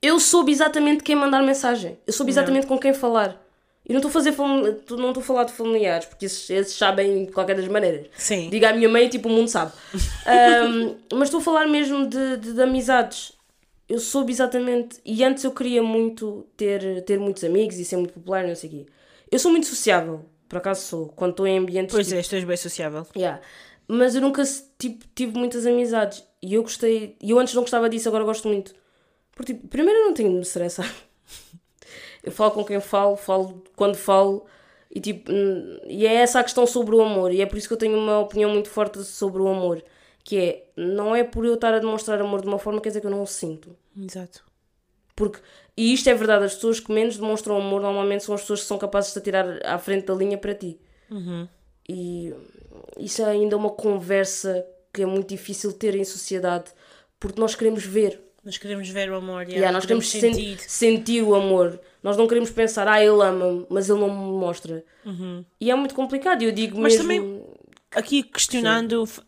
Speaker 2: eu soube exatamente quem mandar mensagem. Eu soube exatamente com quem falar. E não estou a fazer não estou a falar de familiares, porque esses, esses sabem de qualquer das maneiras.
Speaker 1: Sim.
Speaker 2: Diga à minha mãe, tipo, o mundo sabe. *laughs* Ahm, mas estou a falar mesmo de, de, de amizades. Eu soube exatamente. E antes eu queria muito ter, ter muitos amigos e ser muito popular, não sei o quê. Eu sou muito sociável, por acaso sou. Quando estou em ambientes.
Speaker 1: Pois
Speaker 2: tipo,
Speaker 1: é, és bem sociável.
Speaker 2: Yeah. Mas eu nunca tipo, tive muitas amizades. E eu gostei. E eu antes não gostava disso, agora gosto muito. Porque, tipo, primeiro eu não tenho de me estressar. eu falo com quem falo, falo quando falo. E, tipo, hum, e é essa a questão sobre o amor. E é por isso que eu tenho uma opinião muito forte sobre o amor. Que é, não é por eu estar a demonstrar amor de uma forma, quer dizer que eu não o sinto.
Speaker 1: Exato.
Speaker 2: Porque, e isto é verdade, as pessoas que menos demonstram amor normalmente são as pessoas que são capazes de te tirar à frente da linha para ti. E isso é ainda uma conversa que é muito difícil ter em sociedade, porque nós queremos ver.
Speaker 1: Nós queremos ver o amor.
Speaker 2: Yeah, nós queremos sen- sentir o amor. Nós não queremos pensar, ah, ele ama-me, mas ele não me mostra. E é muito complicado. Eu digo
Speaker 1: Mas
Speaker 2: mesmo.
Speaker 1: também- Aqui questionando f-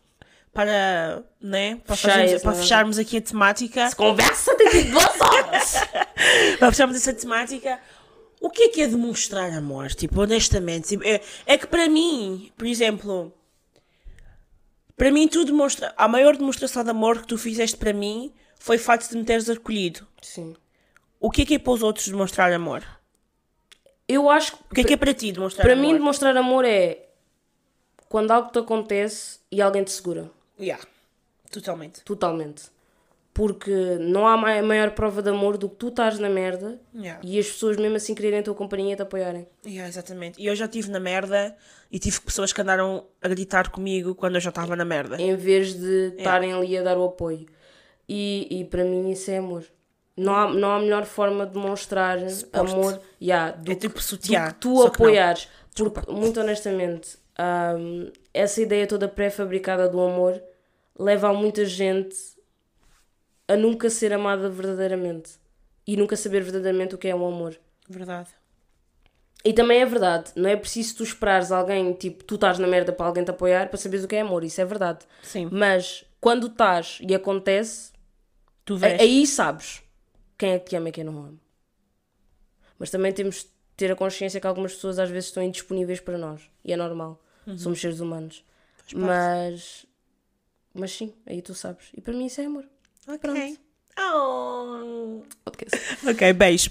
Speaker 1: para, né, para,
Speaker 2: Fechar
Speaker 1: fazermos- para
Speaker 2: negócio.
Speaker 1: fecharmos aqui a temática,
Speaker 2: Conversa tem tipo duas horas! *laughs*
Speaker 1: para fecharmos essa temática, o que é que é demonstrar amor? Tipo, honestamente, tipo, é, é que para mim, por exemplo, para mim tu demonstra, a maior demonstração de amor que tu fizeste para mim foi o facto de me teres acolhido.
Speaker 2: Sim.
Speaker 1: O que é que é para os outros demonstrar amor?
Speaker 2: Eu acho que
Speaker 1: O que é que é para ti demonstrar
Speaker 2: para
Speaker 1: amor?
Speaker 2: mim demonstrar amor é quando algo te acontece e alguém te segura.
Speaker 1: Yeah, totalmente.
Speaker 2: Totalmente. Porque não há mai- maior prova de amor do que tu estás na merda
Speaker 1: Yeah.
Speaker 2: e as pessoas mesmo assim quererem a tua companhia e te apoiarem.
Speaker 1: Yeah, exatamente. E eu já estive na merda e tive pessoas que andaram a gritar comigo quando eu já estava na merda.
Speaker 2: Em vez de estarem ali a dar o apoio. E, e para mim isso é amor. Não há, não há melhor forma de demonstrar amor yeah, do,
Speaker 1: É
Speaker 2: que,
Speaker 1: tipo
Speaker 2: do
Speaker 1: sutiã,
Speaker 2: que tu
Speaker 1: só que não.
Speaker 2: apoiares. Porque, muito honestamente, hum, essa ideia toda pré-fabricada do amor leva a muita gente a nunca ser amada verdadeiramente. E nunca saber verdadeiramente o que é um amor.
Speaker 1: Verdade.
Speaker 2: E também é verdade, não é preciso tu esperares alguém, tipo, tu estás na merda para alguém te apoiar para saberes o que é amor, isso é verdade.
Speaker 1: Sim.
Speaker 2: Mas quando estás e acontece,
Speaker 1: Tu vês.
Speaker 2: aí sabes quem é que te ama e quem não ama. Mas também temos de ter a consciência que algumas pessoas às vezes estão indisponíveis para nós. E é normal. Somos seres humanos. Mas. Mas sim, aí tu sabes. E para mim isso é amor.
Speaker 1: Ok. Oh.
Speaker 2: Podcast.
Speaker 1: Ok, beijo.